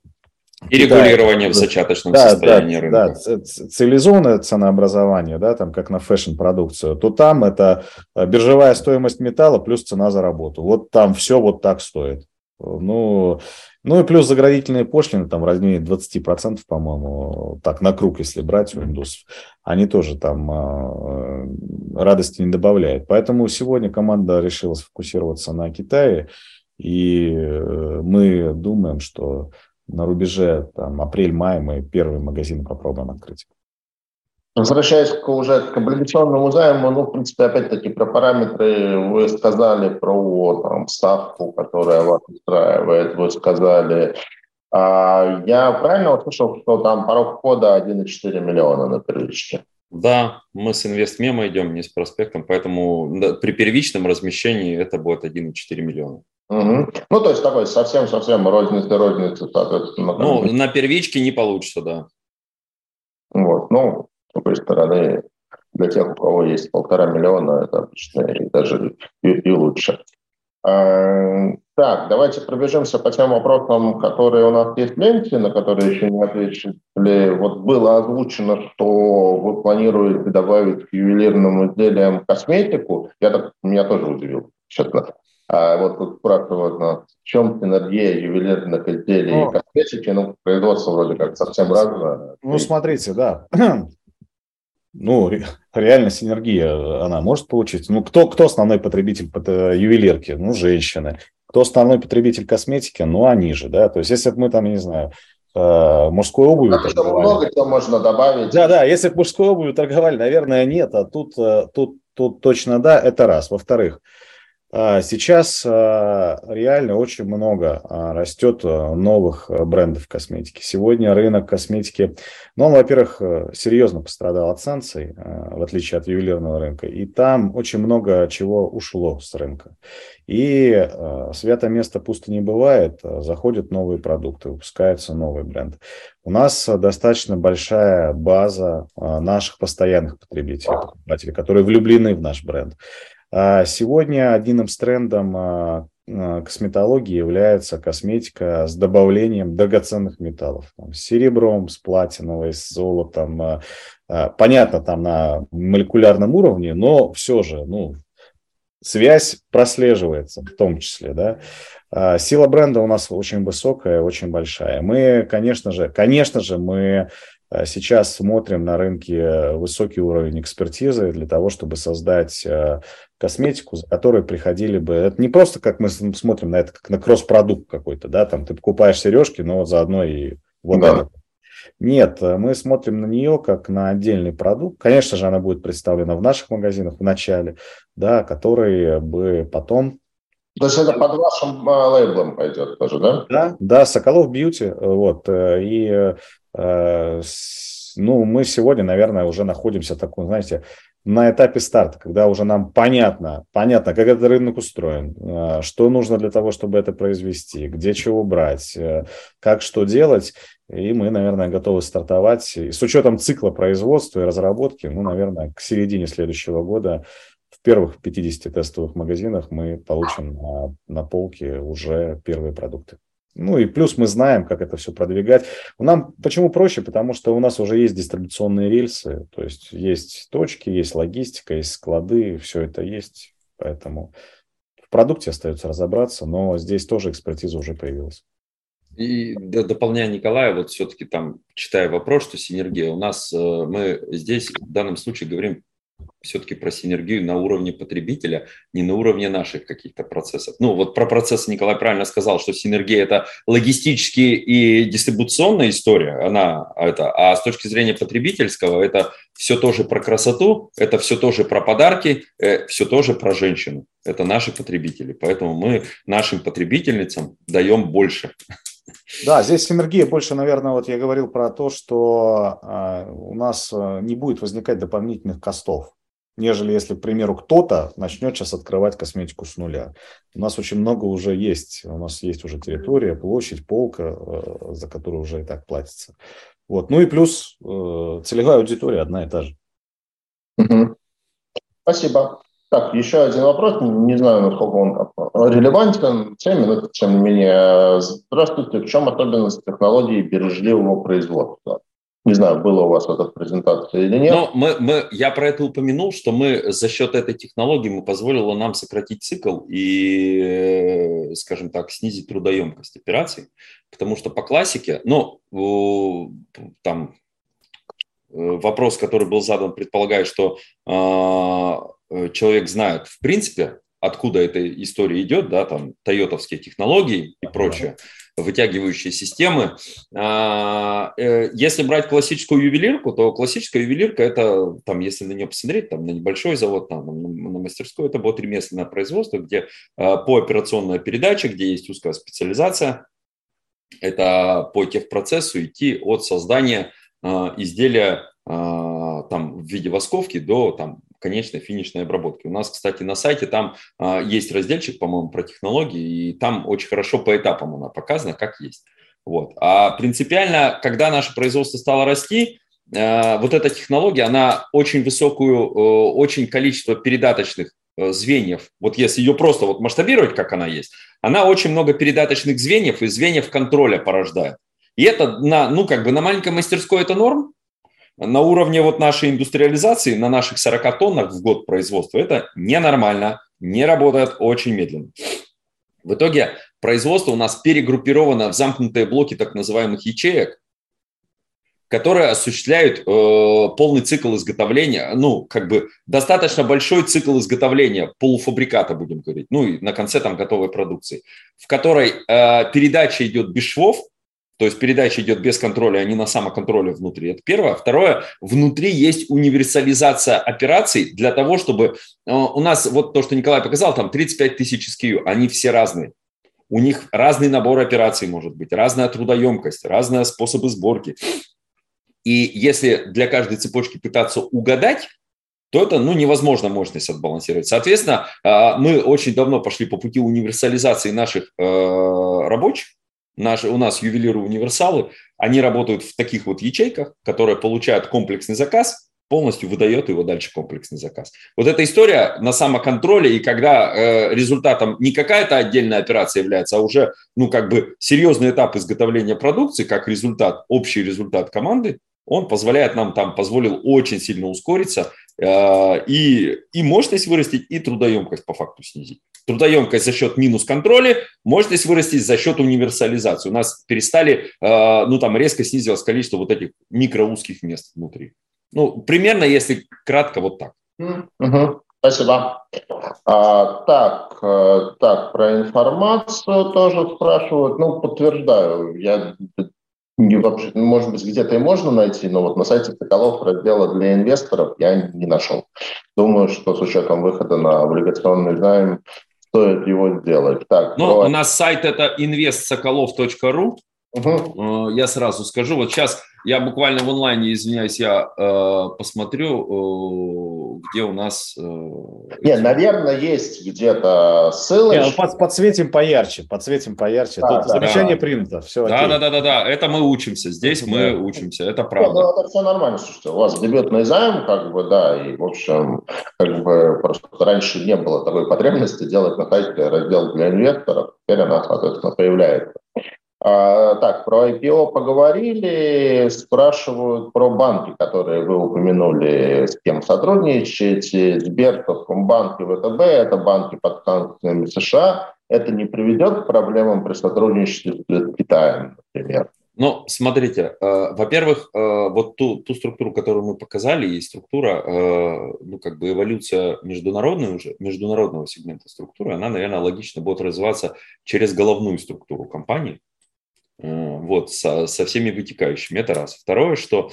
и регулирование да, в зачаточном да, состоянии да, рынка. Да, цивилизованное ценообразование, да, там как на фэшн-продукцию, то там это э, биржевая стоимость металла плюс цена за работу. Вот там все вот так стоит. Ну, ну и плюс заградительные пошлины там в размере 20%, по-моему, так на круг, если брать у индусов, они тоже там э, радости не добавляют. Поэтому сегодня команда решила сфокусироваться на Китае, и э, мы думаем, что на рубеже там, апрель-май мы первый магазин попробуем открыть. Возвращаясь к, уже к облигационному займу, ну, в принципе, опять-таки про параметры вы сказали, про там, ставку, которая вас устраивает, вы сказали. А я правильно услышал, что там порог входа 1,4 миллиона на первичке? Да, мы с инвестмема идем, не с проспектом, поэтому при первичном размещении это будет 1,4 миллиона. Угу. Ну, то есть такой совсем-совсем розница, розница, соответственно. Ну, на первичке не получится, да. Вот, ну, другой стороны, для тех, у кого есть полтора миллиона, это обычно и даже и, и лучше. А, так, давайте пробежимся по тем вопросам, которые у нас есть в ленте, на которые еще не ответили. Вот было озвучено, что вы планируете добавить к ювелирным изделиям косметику. Я так, меня тоже удивил, честно. А вот тут спрашивают, ну, в чем синергия ювелирных изделий ну, и косметики? Ну, производство вроде как совсем разное. Ну, смотрите, да. Ну, реально синергия она может получить. Ну, кто, кто основной потребитель ювелирки? Ну, женщины. Кто основной потребитель косметики? Ну, они же, да. То есть, если бы мы там, не знаю, э, мужской обувью торговали. Много чего можно добавить. Да, да, если бы мужской обувью торговали, наверное, нет, а тут, э, тут, тут точно да, это раз. Во-вторых, сейчас а, реально очень много а, растет новых брендов косметики. Сегодня рынок косметики, ну, во-первых, серьезно пострадал от санкций, в отличие от ювелирного рынка, и там очень много чего ушло с рынка. И свято место пусто не бывает, заходят новые продукты, выпускаются новые бренды. У нас достаточно большая база наших постоянных потребителей, покупателей, которые влюблены в наш бренд. А сегодня одним из трендов а, а, косметологии является косметика с добавлением драгоценных металлов. Там, с серебром, с платиновой, с золотом. Понятно, там на молекулярном уровне, но все же, ну, связь прослеживается в том числе, да. Сила бренда у нас очень высокая, очень большая. Мы, конечно же, конечно же, мы сейчас смотрим на рынке высокий уровень экспертизы для того, чтобы создать э, косметику, за которой приходили бы... Это не просто как мы смотрим на это, как на кросс-продукт какой-то, да, там ты покупаешь сережки, но заодно и вот да. это. Нет, э, мы смотрим на нее как на отдельный продукт. Конечно же, она будет представлена в наших магазинах в начале, да, который бы потом то есть это под вашим лейблом пойдет тоже, да? Да, да, Соколов Бьюти, вот, и Э, ну, мы сегодня, наверное, уже находимся такой, знаете, на этапе старта, когда уже нам понятно, понятно, как этот рынок устроен, э, что нужно для того, чтобы это произвести, где чего брать, э, как что делать. И мы, наверное, готовы стартовать. И с учетом цикла производства и разработки, ну, наверное, к середине следующего года в первых 50 тестовых магазинах мы получим на, на полке уже первые продукты. Ну и плюс мы знаем, как это все продвигать. Нам почему проще? Потому что у нас уже есть дистрибуционные рельсы, то есть есть точки, есть логистика, есть склады, все это есть. Поэтому в продукте остается разобраться, но здесь тоже экспертиза уже появилась. И дополняя Николая, вот все-таки там, читая вопрос, что синергия, у нас э, мы здесь в данном случае говорим все-таки про синергию на уровне потребителя, не на уровне наших каких-то процессов. Ну, вот про процессы Николай правильно сказал, что синергия – это логистические и дистрибуционная история, она это, а с точки зрения потребительского это все тоже про красоту, это все тоже про подарки, э, все тоже про женщину. Это наши потребители, поэтому мы нашим потребительницам даем больше. Да, здесь синергия больше, наверное, вот я говорил про то, что э, у нас э, не будет возникать дополнительных костов нежели если, к примеру, кто-то начнет сейчас открывать косметику с нуля. У нас очень много уже есть, у нас есть уже территория, площадь, полка, э, за которую уже и так платится. Вот. Ну и плюс э, целевая аудитория одна и та же. Спасибо. Так, еще один вопрос, не знаю, насколько он релевантен теме, но тем не менее. Здравствуйте, в чем особенность технологии бережливого производства? Не знаю, было у вас эта презентация или нет. Но мы, мы, я про это упомянул, что мы за счет этой технологии мы позволило нам сократить цикл и, э, скажем так, снизить трудоемкость операций, потому что по классике, ну, там э, вопрос, который был задан, предполагает, что э, человек знает, в принципе, откуда эта история идет, да, там, тойотовские технологии и прочее вытягивающие системы. А, э, если брать классическую ювелирку, то классическая ювелирка – это, там, если на нее посмотреть, там, на небольшой завод, там, на мастерскую, это будет ремесленное производство, где а, по операционной передаче, где есть узкая специализация, это по техпроцессу идти от создания а, изделия там, в виде восковки до там, конечной финишной обработки. У нас, кстати, на сайте там а, есть разделчик, по-моему, про технологии, и там очень хорошо по этапам она показана, как есть. Вот. А принципиально, когда наше производство стало расти, а, вот эта технология, она очень высокую, очень количество передаточных э, звеньев, вот если ее просто вот масштабировать, как она есть, она очень много передаточных звеньев и звеньев контроля порождает. И это на, ну, как бы на маленькой мастерской это норм, на уровне вот нашей индустриализации, на наших 40 тоннах в год производства, это ненормально, не работает очень медленно. В итоге производство у нас перегруппировано в замкнутые блоки так называемых ячеек, которые осуществляют э, полный цикл изготовления, ну, как бы достаточно большой цикл изготовления полуфабриката, будем говорить, ну, и на конце там готовой продукции, в которой э, передача идет без швов, то есть передача идет без контроля, а не на самоконтроле внутри. Это первое. Второе, внутри есть универсализация операций для того, чтобы... Э, у нас вот то, что Николай показал, там 35 тысяч SKU, они все разные. У них разный набор операций может быть, разная трудоемкость, разные способы сборки. И если для каждой цепочки пытаться угадать, то это ну, невозможно мощность отбалансировать. Соответственно, э, мы очень давно пошли по пути универсализации наших э, рабочих, Наши, у нас ювелиры-универсалы, они работают в таких вот ячейках, которые получают комплексный заказ, полностью выдает его дальше комплексный заказ. Вот эта история на самоконтроле, и когда э, результатом не какая-то отдельная операция является, а уже, ну, как бы серьезный этап изготовления продукции, как результат, общий результат команды, он позволяет нам там, позволил очень сильно ускориться и, и мощность вырастить, и трудоемкость по факту снизить. Трудоемкость за счет минус контроля, мощность вырастить за счет универсализации. У нас перестали, э, ну там резко снизилось количество вот этих микроузких мест внутри. Ну, примерно, если кратко, вот так. Угу. Спасибо. А, так, э, так, про информацию тоже спрашивают. Ну, подтверждаю, я не, вообще, может быть, где-то и можно найти, но вот на сайте Соколов раздела для инвесторов я не нашел. Думаю, что с учетом выхода на облигационный займ стоит его сделать. Так, ну, про... у нас сайт это investsokolov.ru. Угу. Я сразу скажу, вот сейчас я буквально в онлайне, извиняюсь, я э, посмотрю, э, где у нас... Э, Не, наверное, есть где-то ссылочка. Не, ну, под, подсветим поярче, подсветим поярче. Да, Тут да, замечание да. принято, все Да, да, да, да, да, это мы учимся, здесь да. мы учимся, это правда. Да, ну, это все нормально, слушайте, у вас дебютный займ, как бы, да, и, в общем, как бы просто раньше не было такой потребности делать на сайте раздел для инвесторов, теперь она, соответственно, появляется. А, так, про IPO поговорили, спрашивают про банки, которые вы упомянули, с кем сотрудничаете. Сбер, Совкомбанк и ВТБ – это банки под санкциями США. Это не приведет к проблемам при сотрудничестве с Китаем, например? Ну, смотрите, э, во-первых, э, вот ту, ту структуру, которую мы показали, и структура, э, ну, как бы эволюция международной уже, международного сегмента структуры, она, наверное, логично будет развиваться через головную структуру компании, вот, со, со всеми вытекающими. Это раз. Второе, что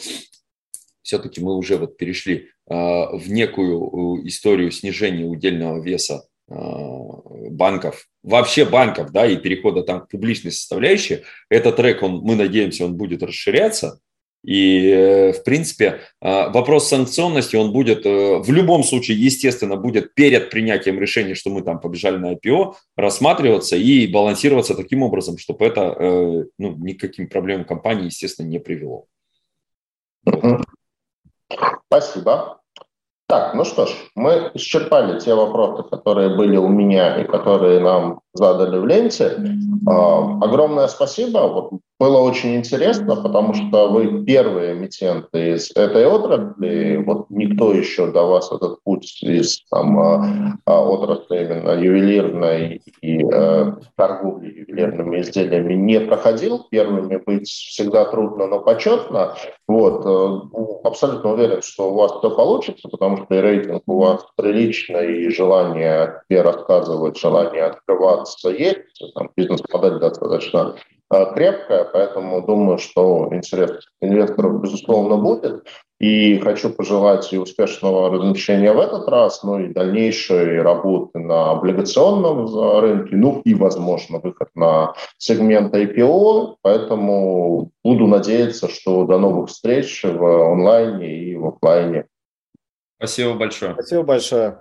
все-таки мы уже вот перешли э, в некую историю снижения удельного веса Э, банков, вообще банков, да, и перехода там к публичной составляющей, этот трек, он, мы надеемся, он будет расширяться, и, э, в принципе, э, вопрос санкционности, он будет в любом случае, естественно, будет перед принятием решения, что мы там побежали на IPO, рассматриваться и балансироваться таким образом, чтобы это ну, никаким проблемам компании, естественно, не привело. Спасибо. Так, ну что ж, мы исчерпали те вопросы, которые были у меня и которые нам задали в ленте. А, огромное спасибо. Вот было очень интересно, потому что вы первые эмитенты из этой отрасли. Вот никто еще до вас этот путь из там, а, а, отрасли именно ювелирной и э, торговли ювелирными изделиями не проходил. Первыми быть всегда трудно, но почетно. Вот. Э, ну, абсолютно уверен, что у вас все получится, потому что и рейтинг у вас приличный, и желание тебе рассказывать, желание открываться есть. Там бизнес-модель достаточно Э, крепкая, поэтому думаю, что интерес инвесторов, безусловно, будет. И хочу пожелать и успешного размещения в этот раз, ну и дальнейшей работы на облигационном рынке, ну и, возможно, выход на сегмент IPO. Поэтому буду надеяться, что до новых встреч в онлайне и в офлайне. Спасибо большое. Спасибо большое.